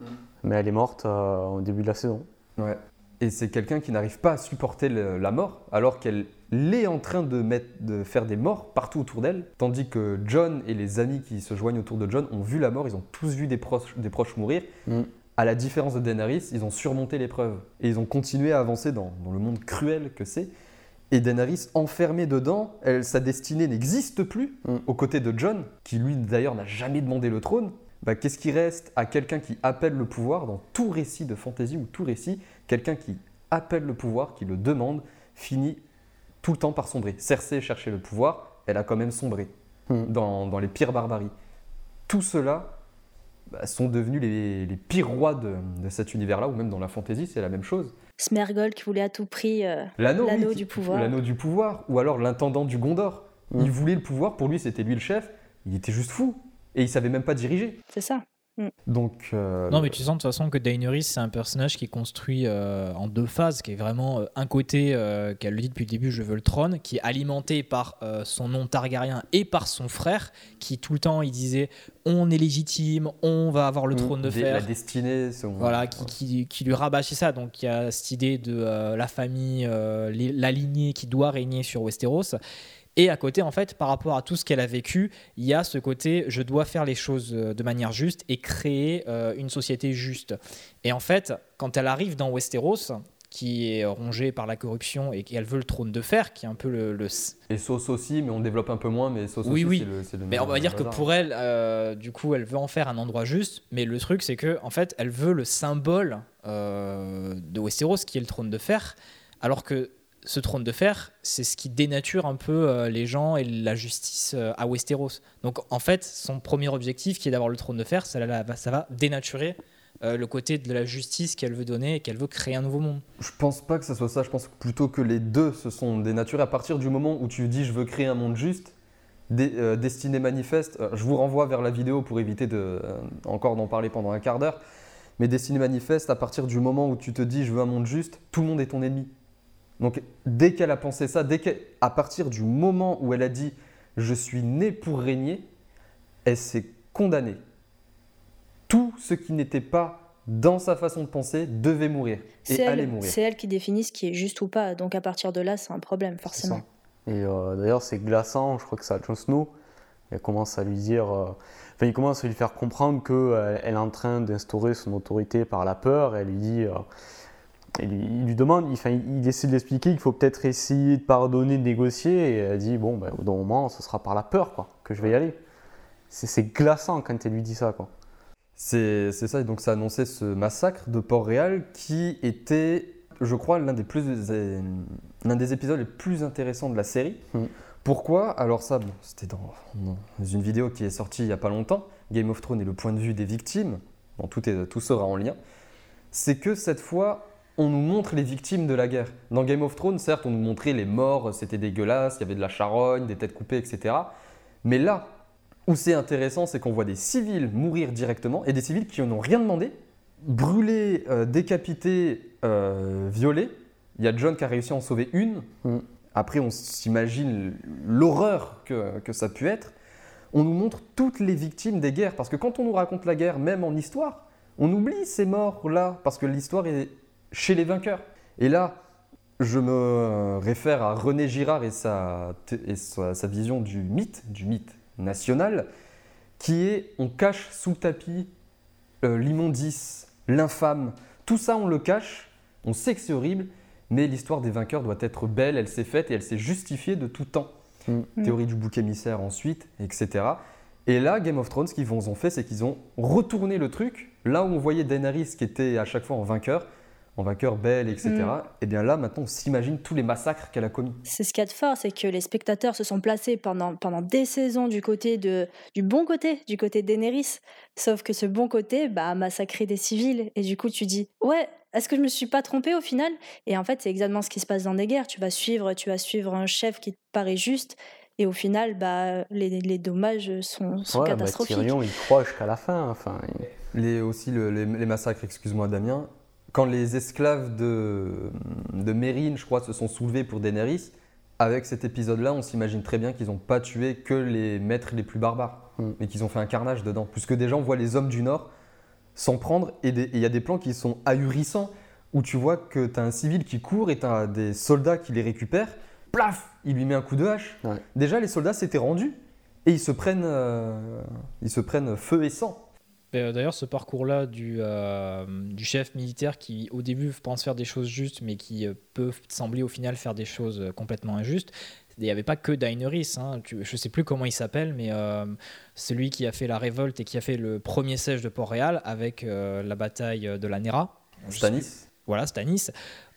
Mm. Mais elle est morte euh, au début de la saison. Ouais. Et c'est quelqu'un qui n'arrive pas à supporter le- la mort, alors qu'elle est en train de, mettre, de faire des morts partout autour d'elle, tandis que John et les amis qui se joignent autour de John ont vu la mort, ils ont tous vu des proches, des proches mourir. Mm. À la différence de Daenerys, ils ont surmonté l'épreuve et ils ont continué à avancer dans, dans le monde cruel que c'est. Et Daenerys, enfermée dedans, elle, sa destinée n'existe plus Mm. aux côtés de John, qui lui d'ailleurs n'a jamais demandé le trône. Bah, Qu'est-ce qui reste à quelqu'un qui appelle le pouvoir dans tout récit de fantasy ou tout récit Quelqu'un qui appelle le pouvoir, qui le demande, finit tout le temps par sombrer. Cersei cherchait le pouvoir, elle a quand même sombré Mm. dans, dans les pires barbaries. Tout cela bah, sont devenus les, les pires rois de, de cet univers-là, ou même dans la fantasy, c'est la même chose. Smergol qui voulait à tout prix. euh, L'anneau oui, du pouvoir. L'anneau du pouvoir, ou alors l'intendant du Gondor. Mm. Il voulait le pouvoir, pour lui c'était lui le chef, il était juste fou, et il savait même pas diriger. c'est ça. Donc, euh, Non, mais tu sens de toute façon que Daenerys, c'est un personnage qui est construit euh, en deux phases, qui est vraiment euh, un côté, euh, qu'elle le dit depuis le début, je veux le trône, qui est alimenté par euh, son nom Targaryen et par son frère, qui tout le temps il disait on est légitime, on va avoir le Mm. trône de fer. la destinée, son- Voilà, qui, qui, qui lui rabâchait ça. Donc il y a cette idée de euh, la famille, euh, les- la lignée qui doit régner sur Westeros. Et à côté, en fait, par rapport à tout ce qu'elle a vécu, il y a ce côté je dois faire les choses euh, de manière juste et créer euh, une société juste. Et en fait, quand elle arrive dans Westeros, qui est rongée par la corruption et qu'elle veut le trône de fer, qui est un peu le, le, Et Sauce aussi, mais on développe un peu moins, mais Sauce Oui, aussi, oui. c'est le, le mais on va dire que pour elle, euh, du coup, elle veut en faire un endroit juste. Mais le truc, c'est que en fait, elle veut le symbole euh, de Westeros, qui est le trône de fer, alors que ce trône de fer, c'est ce qui dénature un peu euh, les gens et la justice euh, à Westeros. Donc, en fait, son premier objectif, qui est d'avoir le trône de fer, ça, va dénaturer euh, le côté de la justice qu'elle veut donner et qu'elle veut créer un nouveau monde. Je pense pas que ça soit ça, je pense plutôt que les deux se sont dénaturés à partir du moment où tu dis je veux créer un monde juste. Destinée manifeste, je vous renvoie vers la vidéo pour éviter de, encore d'en parler pendant un quart d'heure. Mais Destinée manifeste, à partir du moment où tu te dis je veux un monde juste, tout le monde est ton ennemi. Donc dès qu'elle a pensé ça, dès à partir du moment où elle a dit je suis né pour régner, elle s'est condamnée. Tout ce qui n'était pas dans sa façon de penser devait mourir et allait elle, mourir. c'est elle qui définit ce qui est juste ou pas. Donc à partir de là, c'est un problème, forcément. Et euh, d'ailleurs, c'est glaçant, je crois que c'est à Jon Snow. Elle commence à lui dire. euh, Enfin, il commence à lui faire comprendre qu'elle elle est en train d'instaurer son autorité par la peur. Elle lui dit. Il, lui, demande, il, enfin, il, essaie de l'expliquer qu'il faut peut-être essayer de pardonner, de négocier. Et elle dit Bon, ben, au moment, ce sera par la peur quoi, que je vais y aller. C'est glaçant quand elle lui dit ça. Quoi. C'est ça, et donc ça annonçait ce massacre de Port-Réal qui était, je crois, l'un des, plus, l'un des épisodes les plus intéressants de la série. Mm. Pourquoi? Alors ça, bon, c'était dans, dans une vidéo qui est sortie il n'y a pas longtemps, Game of Thrones et le point de vue des victimes, bon, tout, est, tout sera en lien, c'est que cette fois, on nous montre les victimes de la guerre. Dans Game of Thrones, certes, on nous montrait les morts, c'était dégueulasse, il y avait de la charogne, des têtes coupées, etc. Mais là, où c'est intéressant, c'est qu'on voit des civils mourir directement et des civils qui n'ont rien demandé, brûlés, euh, décapités, euh, violés. Il y a John qui a réussi à en sauver une. Mm. Après, on s'imagine l'horreur que, que ça a pu être. On nous montre toutes les victimes des guerres parce que quand on nous raconte la guerre, même en histoire, on oublie ces morts-là parce que l'histoire est chez les vainqueurs. Et là, je me réfère à René Girard et sa, et sa, sa vision du mythe, du mythe national, qui est on cache sous le tapis euh, l'immondice, l'infâme. Tout ça, on le cache, on sait que c'est horrible, mais l'histoire des vainqueurs doit être belle, elle s'est faite et elle s'est justifiée de tout temps. Mm. Théorie du bouc émissaire ensuite, etc. Et là, Game of Thrones, ce qu'ils ont fait, c'est qu'ils ont retourné le truc. Là où on voyait Daenerys qui était à chaque fois en vainqueur, en vainqueur belle, etc. Mm. Et bien là, maintenant, on s'imagine tous les massacres qu'elle a commis. C'est ce qu'il y a de fort, c'est que les spectateurs se sont placés pendant, pendant des saisons du côté de, du bon côté, du côté de Daenerys. Sauf que ce bon côté bah, a massacré des civils. Et du coup, tu dis, ouais, est-ce que je me suis pas trompée au final? Et en fait, c'est exactement ce qui se passe dans des guerres. Tu vas suivre, tu vas suivre un chef qui te paraît juste. Et au final, bah, les, les dommages sont, sont Ouais, bah, catastrophiques. Tyrion, il croit jusqu'à la fin. Enfin, il- Les, aussi le- les, les massacres, excuse-moi Damien, quand les esclaves de, de Mérine, je crois, se sont soulevés pour Daenerys, avec cet épisode-là, on s'imagine très bien qu'ils n'ont pas tué que les maîtres les plus barbares, Mm. mais qu'ils ont fait un carnage dedans. Puisque déjà, on voit les hommes du Nord s'en prendre, et il y a des plans qui sont ahurissants, où tu vois que tu as un civil qui court et tu as des soldats qui les récupèrent, plaf, il lui met un coup de hache. Ouais. Déjà, les soldats s'étaient rendus, et ils se prennent, euh, ils se prennent feu et sang. Euh, D'ailleurs, ce parcours-là du, euh, du chef militaire qui, au début, pense faire des choses justes, mais qui euh, peut sembler au final faire des choses complètement injustes. Il n'y avait pas que Daenerys, hein. Je ne sais plus comment il s'appelle, mais euh, celui qui a fait la révolte et qui a fait le premier siège de Port-Réal avec la bataille de la Nera. Stanis Voilà, Stanis.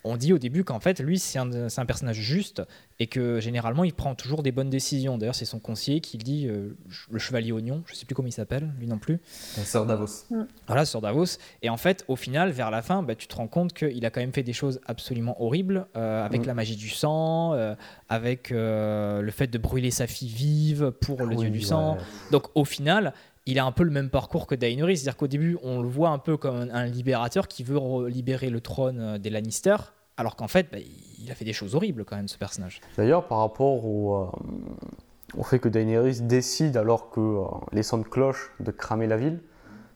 On dit au début qu'en fait, lui, c'est un, personnage juste et que généralement, il prend toujours des bonnes décisions. D'ailleurs, c'est son conseiller qui le dit, euh, le chevalier oignon, je sais plus comment il s'appelle, lui non plus. Sœur Davos. Voilà, sur Davos. Et en fait, au final, vers la fin, bah, tu te rends compte qu'il a quand même fait des choses absolument horribles, euh, avec Mm. la magie du sang, euh, avec euh, le fait de brûler sa fille vive pour le dieu du ouais. sang. Donc au final, il a un peu le même parcours que Daenerys. C'est-à-dire qu'au début, on le voit un peu comme un, libérateur qui veut re- libérer le trône euh, des Lannister, alors qu'en fait, bah, il a fait des choses horribles quand même, ce personnage. D'ailleurs, par rapport au, euh, fait que Daenerys décide, alors que euh, les sons de cloche, de cramer la ville,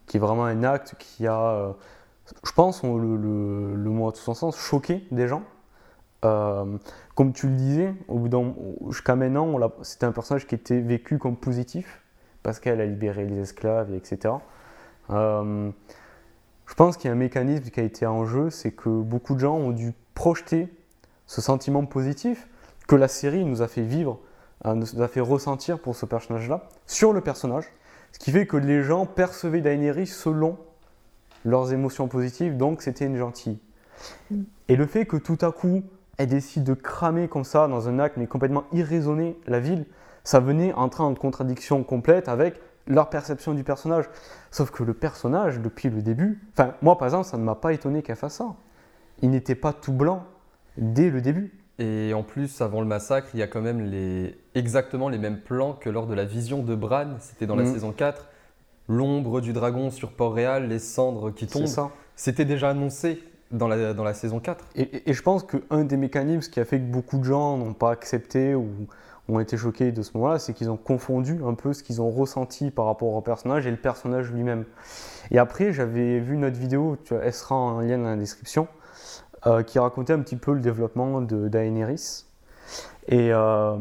qui est vraiment un acte qui a, je pense, le, le, le mot à tout son sens, choqué des gens. Comme tu le disais, au bout d'un- jusqu'à maintenant, c'était un personnage qui était vécu comme positif, parce qu'elle a libéré les esclaves, et etc. Euh, je pense qu'il y a un mécanisme qui a été en jeu, c'est que beaucoup de gens ont dû projeter ce sentiment positif que la série nous a fait vivre, euh, nous a fait ressentir pour ce personnage-là, sur le personnage. Ce qui fait que les gens percevaient Daenerys selon leurs émotions positives, donc c'était une gentille. Et le fait que tout à coup, elle décide de cramer comme ça, dans un acte, mais complètement irraisonné, la ville, ça venait entrer en contradiction complète avec leur perception du personnage. Sauf que le personnage, depuis le début, enfin, moi par exemple, ça ne m'a pas étonné qu'elle fasse ça. Il n'était pas tout blanc dès le début. Et en plus, avant le massacre, il y a quand même les... exactement les mêmes plans que lors de la vision de Bran. C'était dans la Mhm. saison 4. L'ombre du dragon sur Port-Réal, les cendres qui tombent. C'était déjà annoncé dans la, dans la saison 4. Et, et- et je pense qu'un des mécanismes qui a fait que beaucoup de gens n'ont pas accepté ou ont été choqués de ce moment-là, c'est qu'ils ont confondu un peu ce qu'ils ont ressenti par rapport au personnage et le personnage lui-même. Et après, j'avais vu une autre vidéo, tu vois, elle sera en lien dans la description, euh, qui racontait un petit peu le développement de Daenerys. Et euh,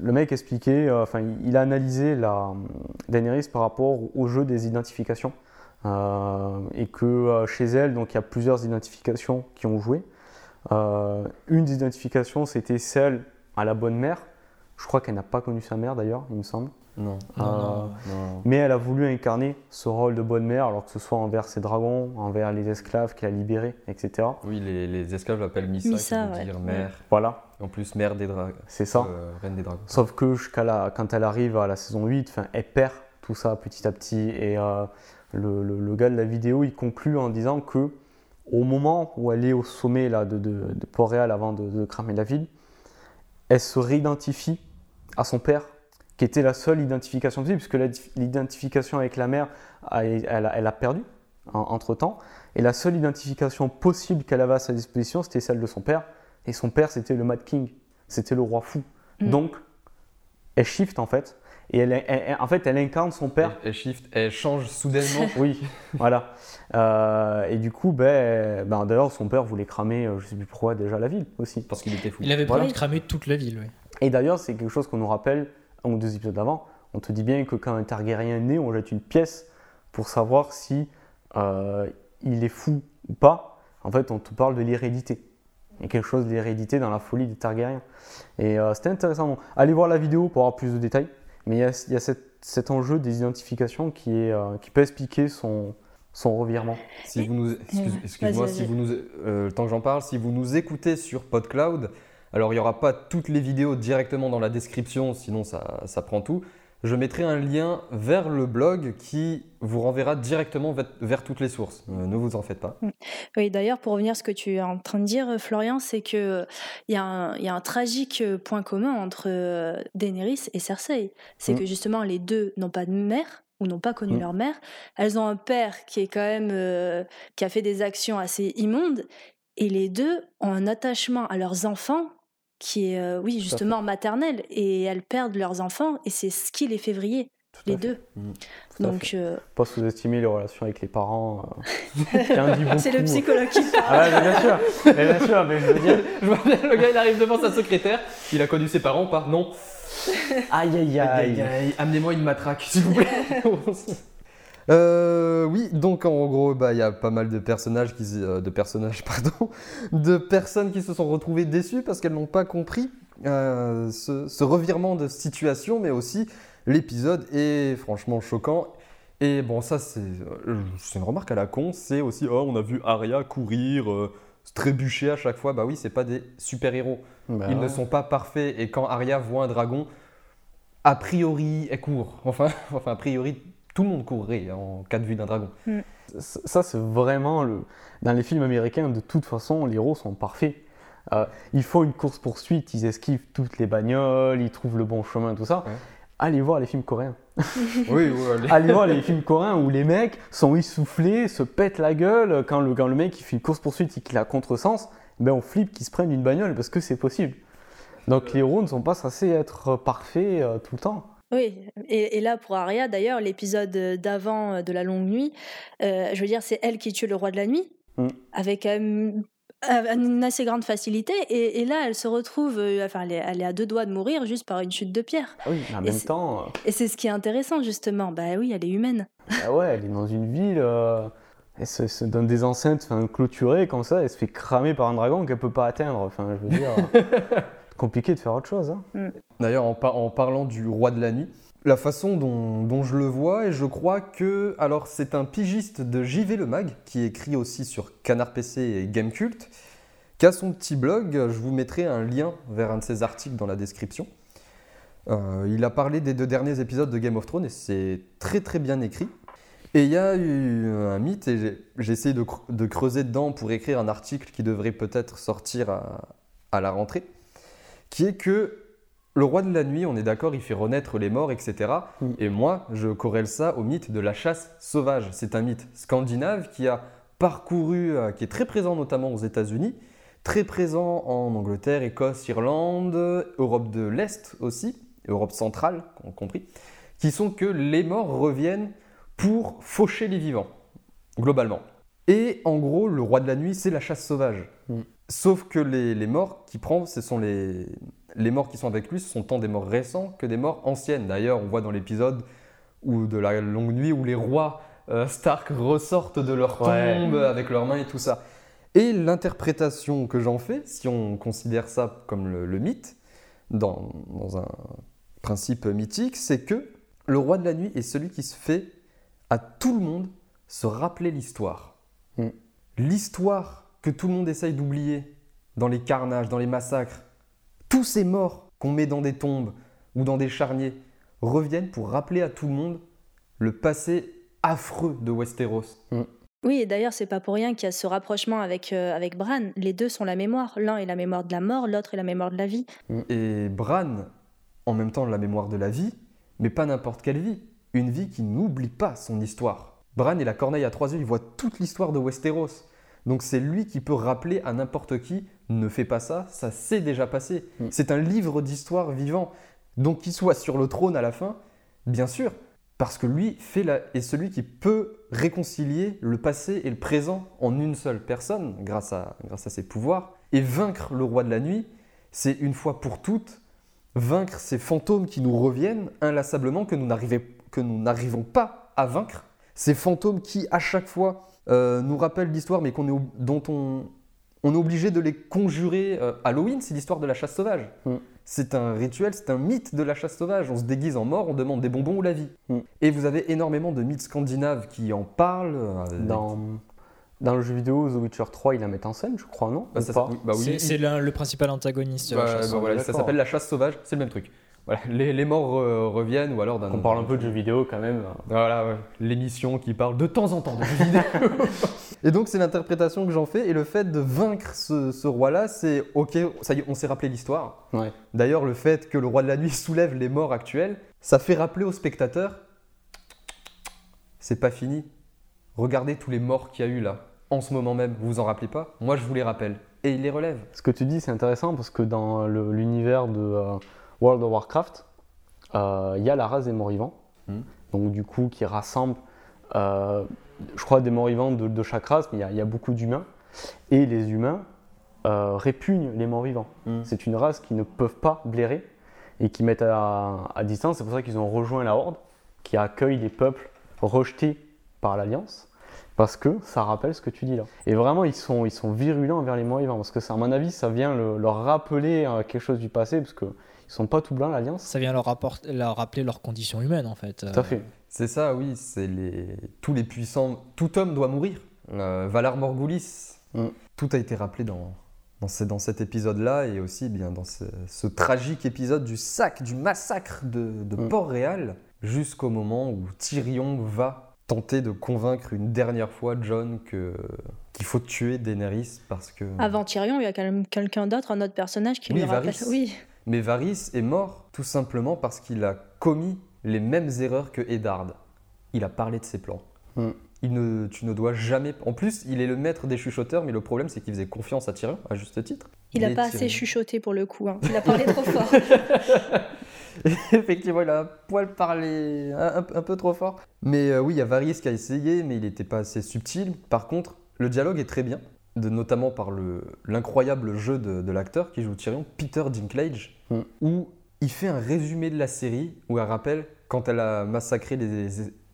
le mec expliquait, euh, enfin, il a analysé la Daenerys par rapport au jeu des identifications. Euh, et que chez elle, donc il y a plusieurs identifications qui ont joué. Une des identifications, c'était celle à la bonne mère. Je crois qu'elle n'a pas connu sa mère d'ailleurs, il me semble. Non. Non, Euh, non. non. Mais elle a voulu incarner ce rôle de bonne mère, alors que ce soit envers ses dragons, envers les esclaves qu'elle a libérés, etc. Oui, les, les esclaves l'appellent Missa, Missa, qui veut ouais. dire mère. Voilà, En plus, mère des dragons. c'est ça. reine des dragons. Sauf que jusqu'à la- quand elle arrive à la saison 8, enfin, elle perd tout ça petit à petit. Et euh, le, le- le gars de la vidéo, il conclut en disant que au moment où elle est au sommet là, de, de, de Port-Réal avant de, de cramer la ville, elle se réidentifie à son père, qui était la seule identification possible, puisque l'identification avec la mère, elle, a- elle a perdu en- entre-temps. Et la seule identification possible qu'elle avait à sa disposition, c'était celle de son père. Et son père, c'était le Mad King, c'était le roi fou. Mm. Donc, elle shift en fait. Et elle, elle- elle- en fait, elle incarne son père. Elle, elle shift, elle change soudainement. *laughs* Oui, voilà. Euh, et du coup, ben, ben, d'ailleurs, son père voulait cramer, euh, je sais plus pourquoi, déjà la ville aussi. parce qu'il était fou. Il avait Voilà. prévu de cramer toute la ville, oui. Et d'ailleurs, c'est quelque chose qu'on nous rappelle un ou deux épisodes avant. On te dit bien que quand un Targaryen est né, on jette une pièce pour savoir si euh, il est fou ou pas. En fait, on te parle de l'hérédité. Il y a quelque chose d'hérédité dans la folie des Targaryens. Et euh, c'était intéressant. Allez voir la vidéo pour avoir plus de détails. Mais il y a, il y a cette- cet enjeu des identifications qui, est, euh, qui peut expliquer son, son revirement. Si vous nous, excuse- Ouais. excuse-moi, Vas-y, si vous nous, euh, le temps que j'en parle, si vous nous écoutez sur PodCloud, alors il n'y aura pas toutes les vidéos directement dans la description, sinon ça, ça prend tout. Je mettrai un lien vers le blog qui vous renverra directement vers, toutes les sources. Euh, ne vous en faites pas. Oui, d'ailleurs, pour revenir à ce que tu es en train de dire, Florian, c'est que euh, il y, a un- il y a un tragique euh, point commun entre euh, Daenerys et Cersei. C'est Mm. que justement, les deux n'ont pas de mère ou n'ont pas connu Mm. leur mère. Elles ont un père qui est quand même euh, qui a fait des actions assez immondes, et les deux ont un attachement à leurs enfants qui est, euh, oui, justement maternel, et elles perdent leurs enfants, et c'est ce qui les fait vriller, les deux. Tout à Donc, fait. euh, Pas sous-estimer les relations avec les parents. euh, *laughs* c'est le psychologue qui parle. Ah mais bien sûr, mais bien sûr, mais je veux dire. *laughs* Je vois bien le gars, il arrive devant sa secrétaire. Il a connu ses parents ou pas Non. Aïe aïe Aïe, aïe, aïe. Amenez-moi une matraque, s'il vous plaît. *laughs* Euh, oui, donc en gros, bah, il y a pas mal de personnages, qui, euh, de personnages, *laughs* pardon, de personnes qui se sont retrouvées déçues parce qu'elles n'ont pas compris euh, ce, ce revirement de situation, mais aussi l'épisode est franchement choquant. Et bon, ça, c'est euh, une remarque à la con, c'est aussi, oh, on a vu Arya courir se trébucher à chaque fois. Bah oui, c'est pas des super-héros. Bah Ils ne sont pas parfaits. Et quand Arya voit un dragon, a priori, elle court. *laughs* Enfin, enfin a priori, tout le monde courrait en cas de vue d'un dragon. Ça, ça, c'est vraiment le. Dans les films américains, de toute façon, les héros sont parfaits. Euh, ils font une course-poursuite, ils esquivent toutes les bagnoles, ils trouvent le bon chemin, tout ça. Ouais. Allez voir les films coréens. *laughs* Oui, oui, allez. Allez voir les films coréens où les mecs sont essoufflés, se pètent la gueule. Quand le, quand le mec il fait une course-poursuite et qu'il a contresens, ben on flippe qu'ils se prennent une bagnole parce que c'est possible. Donc les héros ne sont pas censés être parfaits euh, tout le temps. Oui, et, et là pour Arya, d'ailleurs, l'épisode d'avant euh, de la longue nuit, euh, je veux dire, c'est elle qui tue le roi de la nuit, Mm. avec euh, une assez grande facilité, et, et là elle se retrouve, euh, enfin elle est, elle est à deux doigts de mourir juste par une chute de pierre. Ah oui, mais en Et même temps, euh, Et c'est ce qui est intéressant justement, bah oui, elle est humaine. ah ouais, elle est dans une ville, euh, elle se, se donne des enceintes enfin, clôturées comme ça, elle se fait cramer par un dragon qu'elle peut pas atteindre. Enfin, je veux dire, *laughs* compliqué de faire autre chose. hein. D'ailleurs, en, par- en parlant du roi de la nuit, la façon dont, dont je le vois, et je crois que. Alors, c'est un pigiste de JV Le Mag, qui écrit aussi sur Canard PC et Gamecult, qui a son petit blog. Je vous mettrai un lien vers un de ses articles dans la description. Euh, il a parlé des deux derniers épisodes de Game of Thrones et c'est très très bien écrit. Et il y a eu un mythe, et j'ai- j'ai essayé de, cre- de creuser dedans pour écrire un article qui devrait peut-être sortir à- à la rentrée, qui est que le roi de la nuit, on est d'accord, il fait renaître les morts, etc. Et moi, je corrèle ça au mythe de la chasse sauvage. C'est un mythe scandinave qui a parcouru, euh, qui est très présent notamment aux États-Unis, très présent en Angleterre, Écosse, Irlande, Europe de l'Est aussi, Europe centrale, y compris, qui sont que les morts reviennent pour faucher les vivants, globalement. Et en gros, le roi de la nuit, c'est la chasse sauvage. Mm. Sauf que les, les morts qu'il prend, ce sont les, les morts qui sont avec lui, ce sont tant des morts récents que des morts anciennes. D'ailleurs, on voit dans l'épisode de la longue nuit où les rois euh, Stark ressortent de leur Ouais. tombe avec leurs mains et tout ça. Et l'interprétation que j'en fais, si on considère ça comme le, le mythe, dans, dans un principe mythique, c'est que le roi de la nuit est celui qui se fait à tout le monde se rappeler l'histoire. Mm. L'histoire que tout le monde essaye d'oublier dans les carnages, dans les massacres, tous ces morts qu'on met dans des tombes ou dans des charniers reviennent pour rappeler à tout le monde le passé affreux de Westeros. Oui, et d'ailleurs, c'est pas pour rien qu'il y a ce rapprochement avec, euh, avec Bran. Les deux sont la mémoire. L'un est la mémoire de la mort, l'autre est la mémoire de la vie. Et Bran, en même temps, la mémoire de la vie, mais pas n'importe quelle vie. Une vie qui n'oublie pas son histoire. Bran est la corneille à trois yeux, il voit toute l'histoire de Westeros. Donc c'est lui qui peut rappeler à n'importe qui ne fais pas ça, ça s'est déjà passé. Mm. C'est un livre d'histoire vivant. Donc qu'il soit sur le trône à la fin, bien sûr, parce que lui fait la... est celui qui peut réconcilier le passé et le présent en une seule personne, grâce à, grâce à ses pouvoirs. Et vaincre le roi de la nuit, c'est une fois pour toutes vaincre ces fantômes qui nous reviennent inlassablement, que nous n'arrivez- que nous n'arrivons pas à vaincre. Ces fantômes qui, à chaque fois, euh, nous rappellent l'histoire, mais qu'on est, dont on, on est obligé de les conjurer. Euh, Halloween, c'est l'histoire de la chasse sauvage. Mm. C'est un rituel, c'est un mythe de la chasse sauvage. On se déguise en mort, on demande des bonbons ou la vie. Mm. Et vous avez énormément de mythes scandinaves qui en parlent. euh, Dans, dans le jeu vidéo The Witcher 3, ils la mettent en scène, je crois, non bah, Ou ça- oui, bah oui, C'est- il- le, principal antagoniste. bah, la chasse. bah voilà, ça s'appelle la chasse sauvage, c'est le même truc. Voilà, les, les morts euh, reviennent ou alors d'un. On parle un peu de jeux vidéo quand même. Voilà, ouais, l'émission qui parle de temps en temps de jeux vidéo. *laughs* et donc, c'est l'interprétation que j'en fais. Et le fait de vaincre ce, ce roi-là, c'est OK, ça y est, on s'est rappelé l'histoire. Ouais. D'ailleurs, le fait que le roi de la nuit *laughs* soulève les morts actuels, ça fait rappeler aux spectateurs c'est pas fini. Regardez tous les morts qu'il y a eu là, en ce moment même. Vous vous en rappelez pas? Moi, je vous les rappelle. Et il les relève. Ce que tu dis, c'est intéressant parce que dans l'univers de euh, World of Warcraft, euh, il y a la race des morts-vivants. Mhm. Donc, du coup, qui rassemble, euh, je crois, des morts-vivants de, de chaque race, mais il y a- il y, a beaucoup d'humains. Et les humains euh, répugnent les morts-vivants. Mhm. C'est une race qui ne peuvent pas blairer et qui mettent à, à distance. C'est pour ça qu'ils ont rejoint la Horde, qui accueille les peuples rejetés par l'Alliance. Parce que ça rappelle ce que tu dis là. Et vraiment, ils sont, ils sont virulents envers les morts-vivants. Parce que, ça, à mon avis, ça vient le- leur rappeler quelque chose du passé. Parce qu'ils ne sont pas tout blancs, l'Alliance. Ça vient leur, rapport- leur rappeler leurs conditions humaines en fait. Tout à fait. C'est ça, oui. C'est les... tous les puissants. Tout homme doit mourir. Euh, Valar Morghulis, Mm. Tout a été rappelé dans, dans, ce- dans cet épisode-là et aussi eh bien dans ce, ce tragique épisode du sac, du massacre de, de Mm. Port-Réal, jusqu'au moment où Tyrion va tenter de convaincre une dernière fois John que qu'il faut tuer Daenerys parce que. Avant Tyrion, il y a quand même quelqu'un d'autre, un autre personnage qui Oui, lui rappelle. Oui, Mais Varys est mort tout simplement parce qu'il a commis les mêmes erreurs que Eddard. Il a parlé de ses plans. Mm. Il ne, tu ne dois jamais. En plus, il est le maître des chuchoteurs, mais le problème, c'est qu'il faisait confiance à Tyrion, à juste titre. il a est pas assez chuchoté pour le coup. hein. Il a parlé trop fort. *laughs* *laughs* Effectivement, il a un poil parlé un, un- un peu trop fort. Mais euh, oui, il y a Varys qui a essayé, mais il n'était pas assez subtil. Par contre, le dialogue est très bien, de, notamment par le- l'incroyable jeu de, de l'acteur qui joue Tyrion, Peter Dinklage, Mm. où il fait un résumé de la série, où elle rappelle quand elle a massacré les,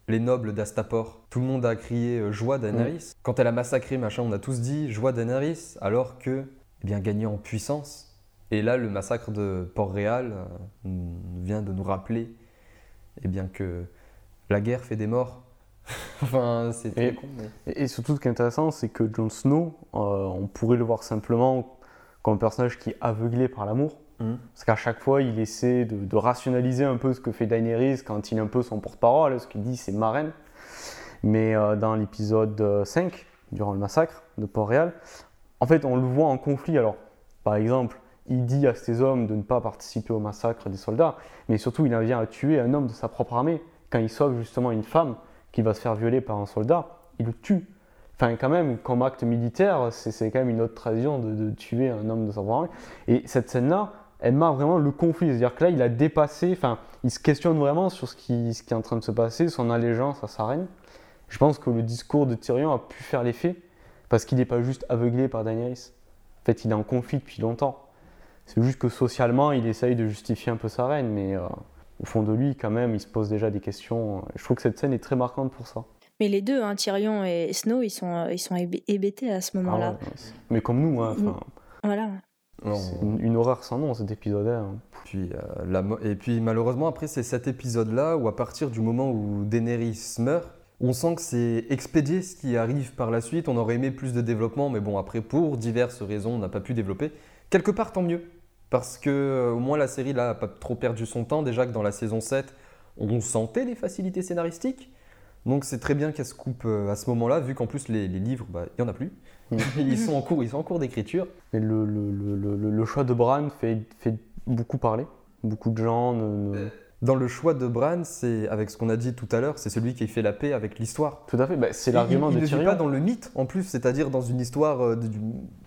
les nobles d'Astapor. Tout le monde a crié euh, joie Daenerys. Quand elle a massacré, machin, on a tous dit joie Daenerys, alors que, eh bien, gagné en puissance. Et là, le massacre de Port-Réal euh, vient de nous rappeler eh bien, que la guerre fait des morts. *laughs* enfin, c'est très Et- con, mais- Et, surtout, ce qui est intéressant, c'est que Jon Snow, euh, on pourrait le voir simplement comme un personnage qui est aveuglé par l'amour. Mhm. Parce qu'à chaque fois, il essaie de, de rationaliser un peu ce que fait Daenerys quand il est un peu son porte-parole. Ce qu'il dit, c'est marraine. Mais euh, dans l'épisode euh, 5, durant le massacre de Port-Réal, en fait, on le voit en conflit. Alors, par exemple, il dit à ses hommes de ne pas participer au massacre des soldats, mais surtout, il en vient à tuer un homme de sa propre armée. Quand il sauve justement une femme qui va se faire violer par un soldat, il le tue. Enfin, quand même, comme acte militaire, c'est quand même une autre tradition de, tuer un homme de sa propre. Et cette scène-là, elle marque vraiment le conflit. C'est-à-dire que là, il a dépassé, enfin, il se questionne vraiment sur ce qui, ce qui est en train de se passer, son allégeance à sa reine. Je pense que le discours de Tyrion a pu faire l'effet, parce qu'il n'est pas juste aveuglé par Daenerys. En fait, il est en conflit depuis longtemps. C'est juste que socialement, il essaye de justifier un peu sa reine, mais euh, au fond de lui, quand même, il se pose déjà des questions. Je trouve que cette scène est très marquante pour ça. Mais les deux, hein, Tyrion et Snow, ils sont, euh, ils sont hébé- hébétés à ce moment-là. Ah ouais, mais comme nous, hein, enfin, Voilà. C'est une, une horreur sans nom cet épisode. hein. Puis, euh, la et puis malheureusement, après, c'est cet épisode-là où, à partir du moment où Daenerys meurt, on sent que c'est expédié ce qui arrive par la suite. On aurait aimé plus de développement, mais bon, après, pour diverses raisons, on n'a pas pu développer. Quelque part, tant mieux. Parce que euh, au moins, la série, là, n'a pas trop perdu son temps. Déjà que dans la saison 7, on sentait les facilités scénaristiques. Donc c'est très bien qu'elle se coupe euh, à ce moment-là, vu qu'en plus, les, les livres, bah, il n'y en a plus. *laughs* Ils sont en cours, ils sont en cours d'écriture. Mais le, le, le, choix de Bran fait, fait beaucoup parler. Beaucoup de gens ne- Dans le choix de Bran, c'est avec ce qu'on a dit tout à l'heure, c'est celui qui fait la paix avec l'histoire. Tout à fait, bah, c'est l'argument il, il de ne vit pas dans le mythe en plus, c'est-à-dire dans une histoire euh, de- du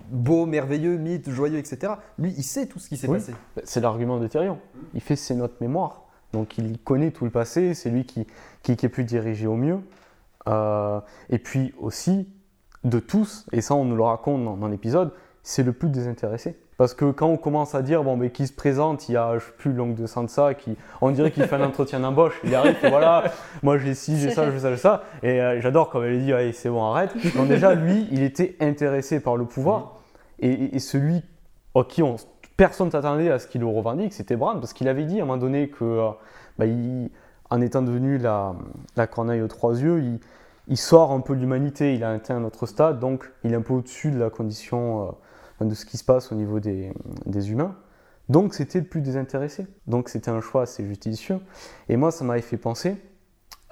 beau, merveilleux, mythe, joyeux, etc. Lui, il sait tout ce qui s'est Oui. passé. C'est l'argument de Tyrion. Il fait ses notes mémoire. Donc il connaît tout le passé, c'est lui qui, qui, qui a pu diriger au mieux. Euh, et puis aussi, de tous, et ça on nous le raconte dans, dans l'épisode, c'est le plus désintéressé. Parce que quand on commence à dire, bon, mais qui se présente, il y a, je sais plus, l'oncle de Sansa, qui, on dirait qu'il fait un entretien d'embauche. Il arrive, voilà, moi j'ai ci, j'ai ça, j'ai ça, j'ai ça. Et euh, j'adore quand elle dit, allez, c'est bon, arrête. Donc déjà, lui, il était intéressé par le pouvoir. Et, celui à qui on, personne s'attendait à ce qu'il le revendique, c'était Bran, parce qu'il avait dit à un moment donné que, euh, bah, en étant devenu la, corneille aux trois yeux, il, sort un peu de l'humanité, il a atteint un autre stade, donc il est un peu au-dessus de la condition, euh, de ce qui se passe au niveau des, humains. Donc c'était le plus désintéressé. Donc c'était un choix assez justicieux. Et moi, ça m'avait fait penser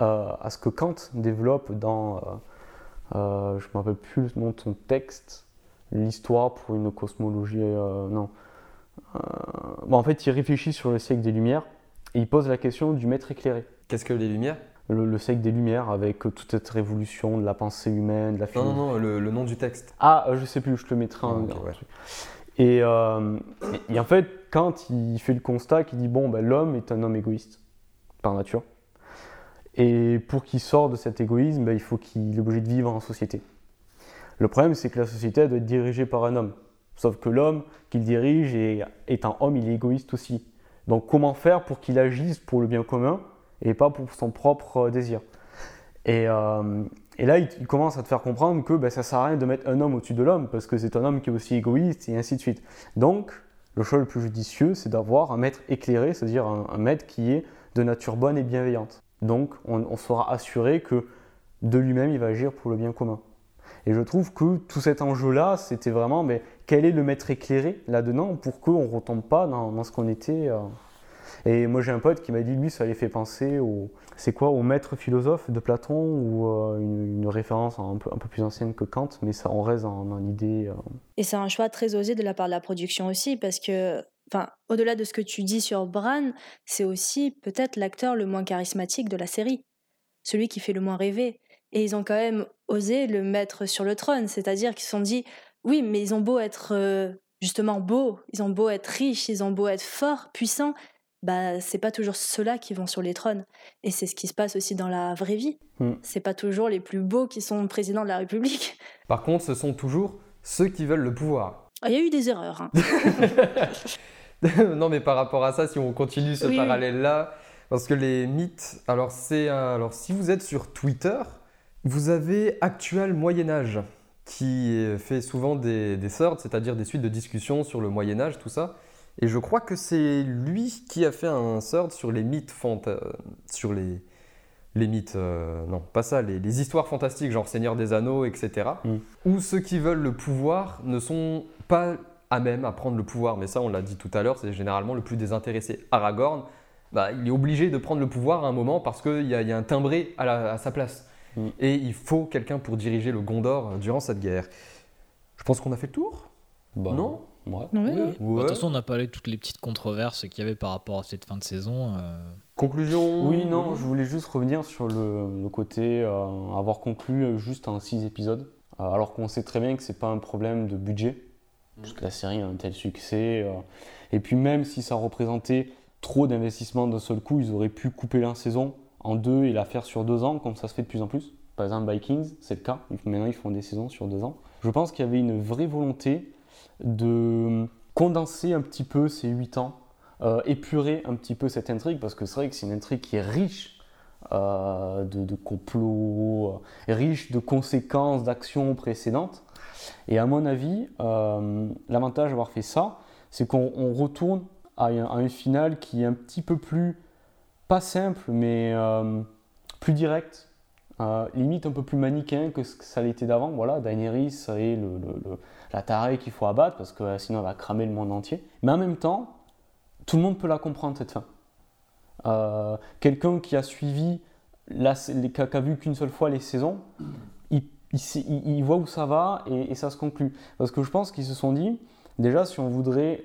euh, à ce que Kant développe dans, je ne me rappelle plus le nom de son texte, l'histoire pour une cosmologie, euh, non. Euh, bon, en fait, il réfléchit sur le siècle des Lumières et il pose la question du maître éclairé. Qu'est-ce que les lumières? Le, le siècle des Lumières avec toute cette révolution de la pensée humaine, de la Non, philosophie. non, non, le, le nom du texte. Ah, euh, je sais plus, je te le mettrai en. Ah, ok, en ouais. truc. Et, euh, et- et en fait, quand il fait le constat, qu'il dit bon, ben, l'homme est un homme égoïste par nature. Et pour qu'il sorte de cet égoïsme, ben, il faut qu'il est obligé de vivre en société. Le problème, c'est que la société doit être dirigée par un homme. Sauf que l'homme qu'il dirige est, un homme, il est égoïste aussi. Donc comment faire pour qu'il agisse pour le bien commun et pas pour son propre euh, désir? Et, euh, là, il, commence à te faire comprendre que ben, ça sert à rien de mettre un homme au-dessus de l'homme parce que c'est un homme qui est aussi égoïste et ainsi de suite. Donc, le choix le plus judicieux, c'est d'avoir un maître éclairé, c'est-à-dire un, maître qui est de nature bonne et bienveillante. Donc, on, on sera assuré que de lui-même, il va agir pour le bien commun. Et je trouve que tout cet enjeu-là, c'était vraiment mais, quel est le maître éclairé là-dedans pour qu'on ne retombe pas dans, ce qu'on était. euh. Et moi j'ai un pote qui m'a dit, lui, ça lui fait penser au, c'est quoi, au maître philosophe de Platon ou euh, une, référence un peu, un peu plus ancienne que Kant, mais ça on reste dans, l'idée. euh, Et c'est un choix très osé de la part de la production aussi, parce que, enfin, au-delà de ce que tu dis sur Bran, c'est aussi peut-être l'acteur le moins charismatique de la série, celui qui fait le moins rêver. Et ils ont quand même osé le mettre sur le trône, c'est-à-dire qu'ils se sont dit, oui, mais ils ont beau être euh, justement beaux, ils ont beau être riches, ils ont beau être forts, puissants, bah c'est pas toujours ceux-là qui vont sur les trônes. Et c'est ce qui se passe aussi dans la vraie vie. Hmm. C'est pas toujours les plus beaux qui sont présidents de la République. *laughs* Par contre, ce sont toujours ceux qui veulent le pouvoir. Ah, Il y a eu des erreurs. hein. *laughs* non, mais par rapport à ça, si on continue ce Oui, oui. parallèle-là, parce que les mythes, alors c'est, un- alors si vous êtes sur Twitter, vous avez Actual Moyen Âge qui fait souvent des, des sorts, c'est-à-dire des suites de discussions sur le Moyen Âge, tout ça. Et je crois que c'est lui qui a fait un sort sur les mythes fanta- sur les les mythes, euh, non, pas ça, les, les histoires fantastiques, genre Seigneur des Anneaux, etc. Mm. Où ceux qui veulent le pouvoir ne sont pas à même à prendre le pouvoir. Mais ça, on l'a dit tout à l'heure, c'est généralement le plus désintéressé. Aragorn, bah, il est obligé de prendre le pouvoir à un moment parce qu'il y, a- il y a un timbré à, la- à sa place. Mm. Et il faut quelqu'un pour diriger le Gondor durant cette guerre. Je pense qu'on a fait le tour? bah, Non? ouais. Oui, oui. Bah, De toute façon, on a parlé de toutes les petites controverses qu'il y avait par rapport à cette fin de saison. euh, Conclusion? Oui, non, je voulais juste revenir sur le, le côté euh, avoir conclu euh, juste en 6 épisodes, Euh, alors qu'on sait très bien que c'est pas un problème de budget, parce que la série a un tel succès. euh, et puis même si ça représentait trop d'investissement d'un seul coup, ils auraient pu couper la saison en deux et la faire sur deux ans, comme ça se fait de plus en plus. Par exemple, Vikings, c'est le cas. Maintenant, ils font des saisons sur deux ans. Je pense qu'il y avait une vraie volonté de condenser un petit peu ces 8 ans, euh, épurer un petit peu cette intrigue, parce que c'est vrai que c'est une intrigue qui est riche euh, de, complots, euh, riche de conséquences d'actions précédentes. Et à mon avis, l'avantage d'avoir fait ça, c'est qu'on on retourne à un, à un final qui est un petit peu plus, pas simple, mais euh, plus direct, euh, limite un peu plus manichéen que ce que ça l'était d'avant. Voilà, Daenerys le- la tarée qu'il faut abattre parce que euh, sinon elle va cramer le monde entier. Mais en même temps, tout le monde peut la comprendre cette fin. Quelqu'un qui a suivi, les- qui a, vu qu'une seule fois les saisons, il, voit où ça va et, et ça se conclut. Parce que je pense qu'ils se sont dit, déjà si on voudrait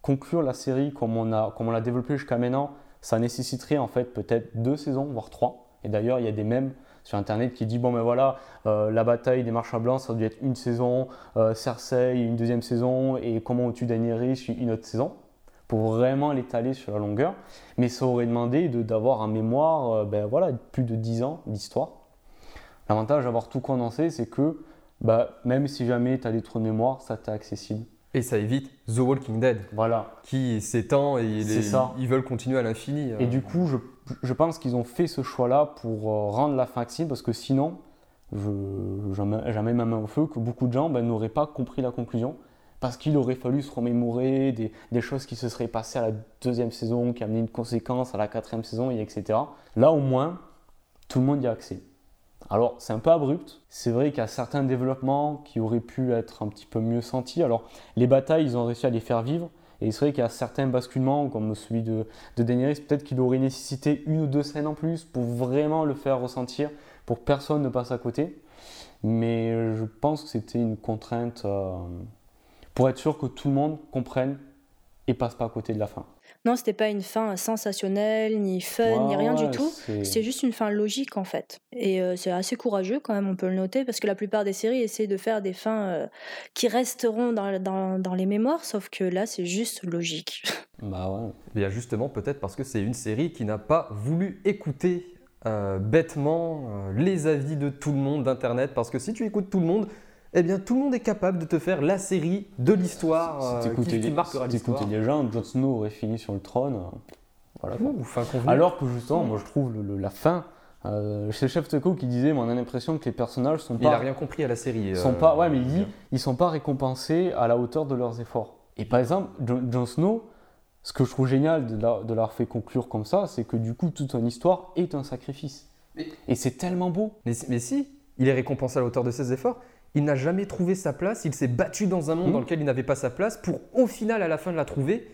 conclure la série comme on l'a développée jusqu'à maintenant, ça nécessiterait en fait peut-être deux saisons, voire trois. Et d'ailleurs, il y a des mèmes sur internet qui disent bon ben voilà, euh, la bataille des marchands blancs, ça doit être une saison, euh, Cersei une deuxième saison, et comment tue Daenerys une autre saison, pour vraiment l'étaler sur la longueur. Mais ça aurait demandé de- d'avoir en mémoire euh, ben voilà, plus de 10 ans d'histoire. L'avantage d'avoir tout condensé, c'est que bah, même si jamais tu as des trous de mémoire, ça t'est accessible. Et ça évite The Walking Dead, Voilà. qui s'étend et les- ça. ils veulent continuer à l'infini. Et euh. du coup, je, je pense qu'ils ont fait ce choix-là pour euh, rendre la fin accessible parce que sinon, jamais, ma main au feu que beaucoup de gens ben, n'auraient pas compris la conclusion parce qu'il aurait fallu se remémorer des, des choses qui se seraient passées à la deuxième saison, qui amenaient une conséquence à la quatrième saison, et etc. Là, au moins, tout le monde y a accès. Alors, c'est un peu abrupt. C'est vrai qu'il y a certains développements qui auraient pu être un petit peu mieux sentis. Alors, les batailles, ils ont réussi à les faire vivre. Et c'est vrai qu'il y a certains basculements, comme celui de, de peut-être qu'il aurait nécessité une ou deux scènes en plus pour vraiment le faire ressentir, pour que personne ne passe à côté. Mais je pense que c'était une contrainte euh, pour être sûr que tout le monde comprenne et passe pas à côté de la fin. Non, c'était pas une fin sensationnelle, ni fun, ni rien ouais, du tout. c'est- juste une fin logique en fait. Et euh, c'est assez courageux quand même, on peut le noter, parce que la plupart des séries essaient de faire des fins euh, qui resteront dans, dans- dans les mémoires, sauf que là c'est juste logique. *laughs* Bah ouais. Bien justement, peut-être parce que c'est une série qui n'a pas voulu écouter euh, bêtement euh, les avis de tout le monde d'Internet, parce que si tu écoutes tout le monde, eh bien tout le monde est capable de te faire la série de l'histoire Si euh, qui, qui marquera si l'histoire. les gens, Jon Snow aurait fini sur le trône. euh, Voilà. Ouh, fin. Alors que justement, moi je trouve le- le- la fin. Euh, c'est Chef Teco qui disait, mais on a l'impression que les personnages sont il pas a rien compris à la série. sont euh, pas, ouais, mais il dit, ils sont pas récompensés à la hauteur de leurs efforts. Et par exemple, Jon Snow, ce que je trouve génial de la- de l'avoir fait conclure comme ça, c'est que du coup, toute son histoire est un sacrifice. Mais- Et c'est tellement beau. Mais, mais si, il est récompensé à la hauteur de ses efforts. Il n'a jamais trouvé sa place, il s'est battu dans un monde Mhm. dans lequel il n'avait pas sa place pour au final à la fin de la trouver,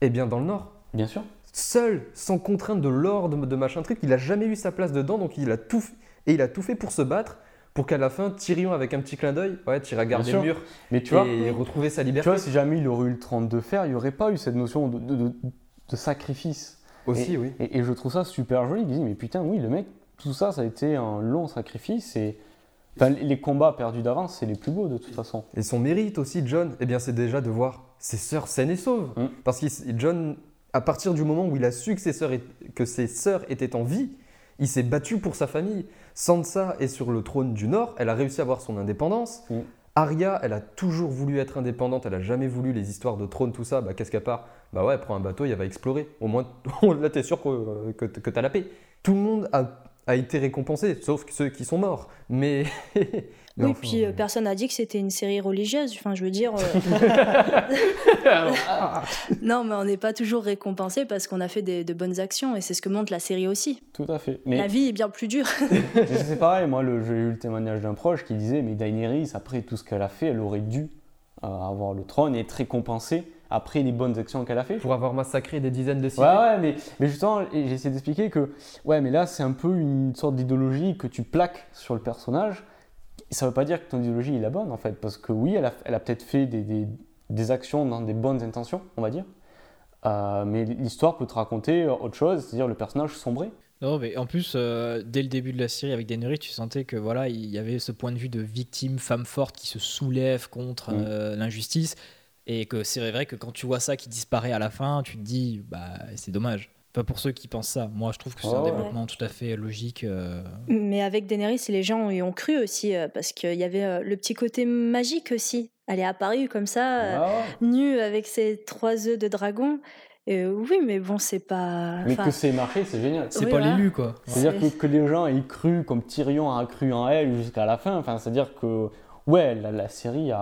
eh bien dans le Nord. Bien sûr. Seul, sans contrainte de l'ordre, de machin truc, il a jamais eu sa place dedans, donc il a tout f- et il a tout fait pour se battre, pour qu'à la fin Tyrion avec un petit clin d'œil, ouais, tu iras garder le mur Mais tu vois, et retrouver sa tu liberté vois, si jamais il aurait eu le 32 fer, il n'y aurait pas eu cette notion de, de- de- de sacrifice. aussi, oui. Et, et je trouve ça super joli. Il dit, mais putain, oui, le mec, tout ça, ça a été un long sacrifice. Et enfin, les combats perdus d'avance, c'est les plus beaux de toute façon. Et son mérite aussi, John, eh bien, c'est déjà de voir ses sœurs saines et sauves. Mm. Parce que John, à partir du moment où il a su que ses sœurs, que ses sœurs étaient en vie, il s'est battu pour sa famille. Sansa est sur le trône du Nord, elle a réussi à avoir son indépendance. Mm. Arya, elle a toujours voulu être indépendante, elle a jamais voulu les histoires de trône, tout ça. Bah, qu'est-ce qu'à part Bah ouais, elle prend un bateau et elle va explorer. Au moins, *laughs* là, t'es sûr que, que, que t'as la paix. Tout le monde a, a été récompensé, sauf ceux qui sont morts. Mais. mais *laughs* Oui, enfin, puis euh, personne n'a dit que c'était une série religieuse. Enfin, je veux dire. euh, *laughs* *laughs* non, mais on n'est pas toujours récompensé parce qu'on a fait des- de bonnes actions et c'est ce que montre la série aussi. Tout à fait. La Mais, vie est bien plus dure. c'est pareil, moi, j'ai eu le témoignage d'un proche qui disait, mais Daenerys, après tout ce qu'elle a fait, elle aurait dû euh, avoir le trône et être récompensée après les bonnes actions qu'elle a fait. Pour avoir massacré des dizaines de cités. Ouais, ouais, mais, mais justement, essayé d'expliquer que, ouais, mais là, c'est un peu une sorte d'idéologie que tu plaques sur le personnage. Ça veut pas dire que ton idéologie est la bonne, en fait, parce que oui, elle a, elle a peut-être fait des, des, des actions dans des bonnes intentions, on va dire. Euh, mais l'histoire peut te raconter autre chose, c'est-à-dire le personnage sombré. Non, mais en plus, euh, dès le début de la série avec Daenerys, tu sentais que voilà, il y avait ce point de vue de victime, femme forte qui se soulève contre Mm. euh, l'injustice, et que c'est vrai que quand tu vois ça qui disparaît à la fin, tu te dis, bah, c'est dommage. Pas pour ceux qui pensent ça. Moi, je trouve que c'est un Ouais. développement tout à fait logique. euh, Mais avec Daenerys, les gens y ont cru aussi euh, parce qu'il y avait euh, le petit côté magique aussi. Elle est apparue comme ça, nue avec ses trois œufs de dragon. Et, euh, oui, mais bon, c'est pas. Mais enfin, que c'est marqué, c'est génial. C'est Oui, pas l'élu, quoi. C'est-à-dire que, que les gens aient cru, comme Tyrion a cru en elle jusqu'à la fin, enfin, c'est-à-dire que, ouais, la, la série a,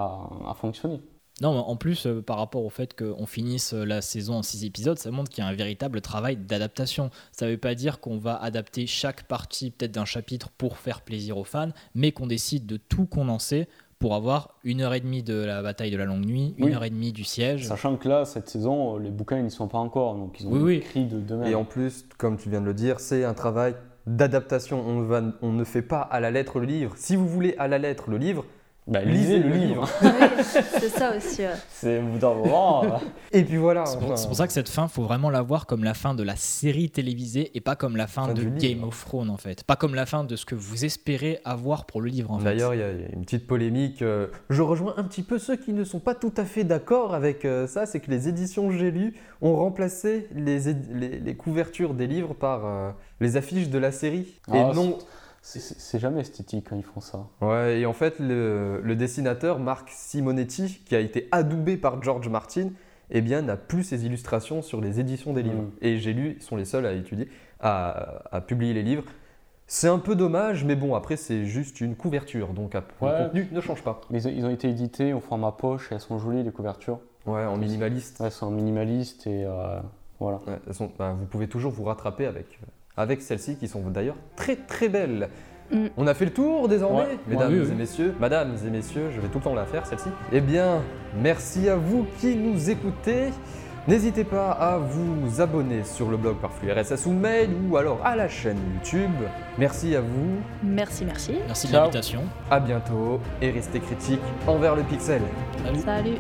a fonctionné. Non, mais en plus, euh, par rapport au fait qu'on finisse euh, la saison en six épisodes, ça montre qu'il y a un véritable travail d'adaptation. Ça veut pas dire qu'on va adapter chaque partie peut-être d'un chapitre pour faire plaisir aux fans, mais qu'on décide de tout condenser pour avoir une heure et demie de la bataille de la longue nuit, une heure et demie du siège. Sachant que là, cette saison, les bouquins, ils n'y sont pas encore, donc ils ont Oui, oui. écrit de demain. Et en plus, comme tu viens de le dire, c'est un travail d'adaptation. On, va- on ne fait pas à la lettre le livre. Si vous voulez à la lettre le livre, Bah, lisez le livre. *laughs* oui, c'est ça aussi. ouais. C'est au bout d'un moment. euh, Et puis voilà. C'est pour, enfin, c'est pour ça que cette fin, faut vraiment la voir comme la fin de la série télévisée et pas comme la fin Fin de du Game livre. of Thrones en fait. Pas comme la fin de ce que vous espérez avoir pour le livre en fait. D'ailleurs, il y, a une petite polémique. euh, je rejoins un petit peu ceux qui ne sont pas tout à fait d'accord avec euh, ça. C'est que les éditions J'ai lu ont remplacé les, édi- les- les couvertures des livres par euh, les affiches de la série. Et Ah, non. C'est- c'est c'est jamais esthétique quand ils font ça. Ouais, et en fait, le, le dessinateur Marc Simonetti, qui a été adoubé par George Martin, eh bien, n'a plus ses illustrations sur les éditions des livres. Mm. Et j'ai lu, ils sont les seuls à étudier, à, à publier les livres. C'est un peu dommage, mais bon, après, c'est juste une couverture, donc Ouais. le contenu ne change pas. Mais ils ont, été édités au format poche et elles sont jolies, les couvertures. Ouais, en minimaliste. Ouais, elles sont minimalistes et euh, voilà. Ouais, elles sont- bah, vous pouvez toujours vous rattraper avec, euh, avec celles-ci, qui sont d'ailleurs très très belles. Mm. On a fait le tour désormais, Ouais. mesdames Ouais, oui, oui. et messieurs, madames et messieurs, je vais tout le temps la faire celle-ci. Eh bien, merci à vous qui nous écoutez. N'hésitez pas à vous abonner sur le blog par flux RSS ou mail ou alors à la chaîne YouTube. Merci à vous, Merci, merci. Merci de l'invitation. à bientôt et restez critiques envers le pixel. Salut. Salut.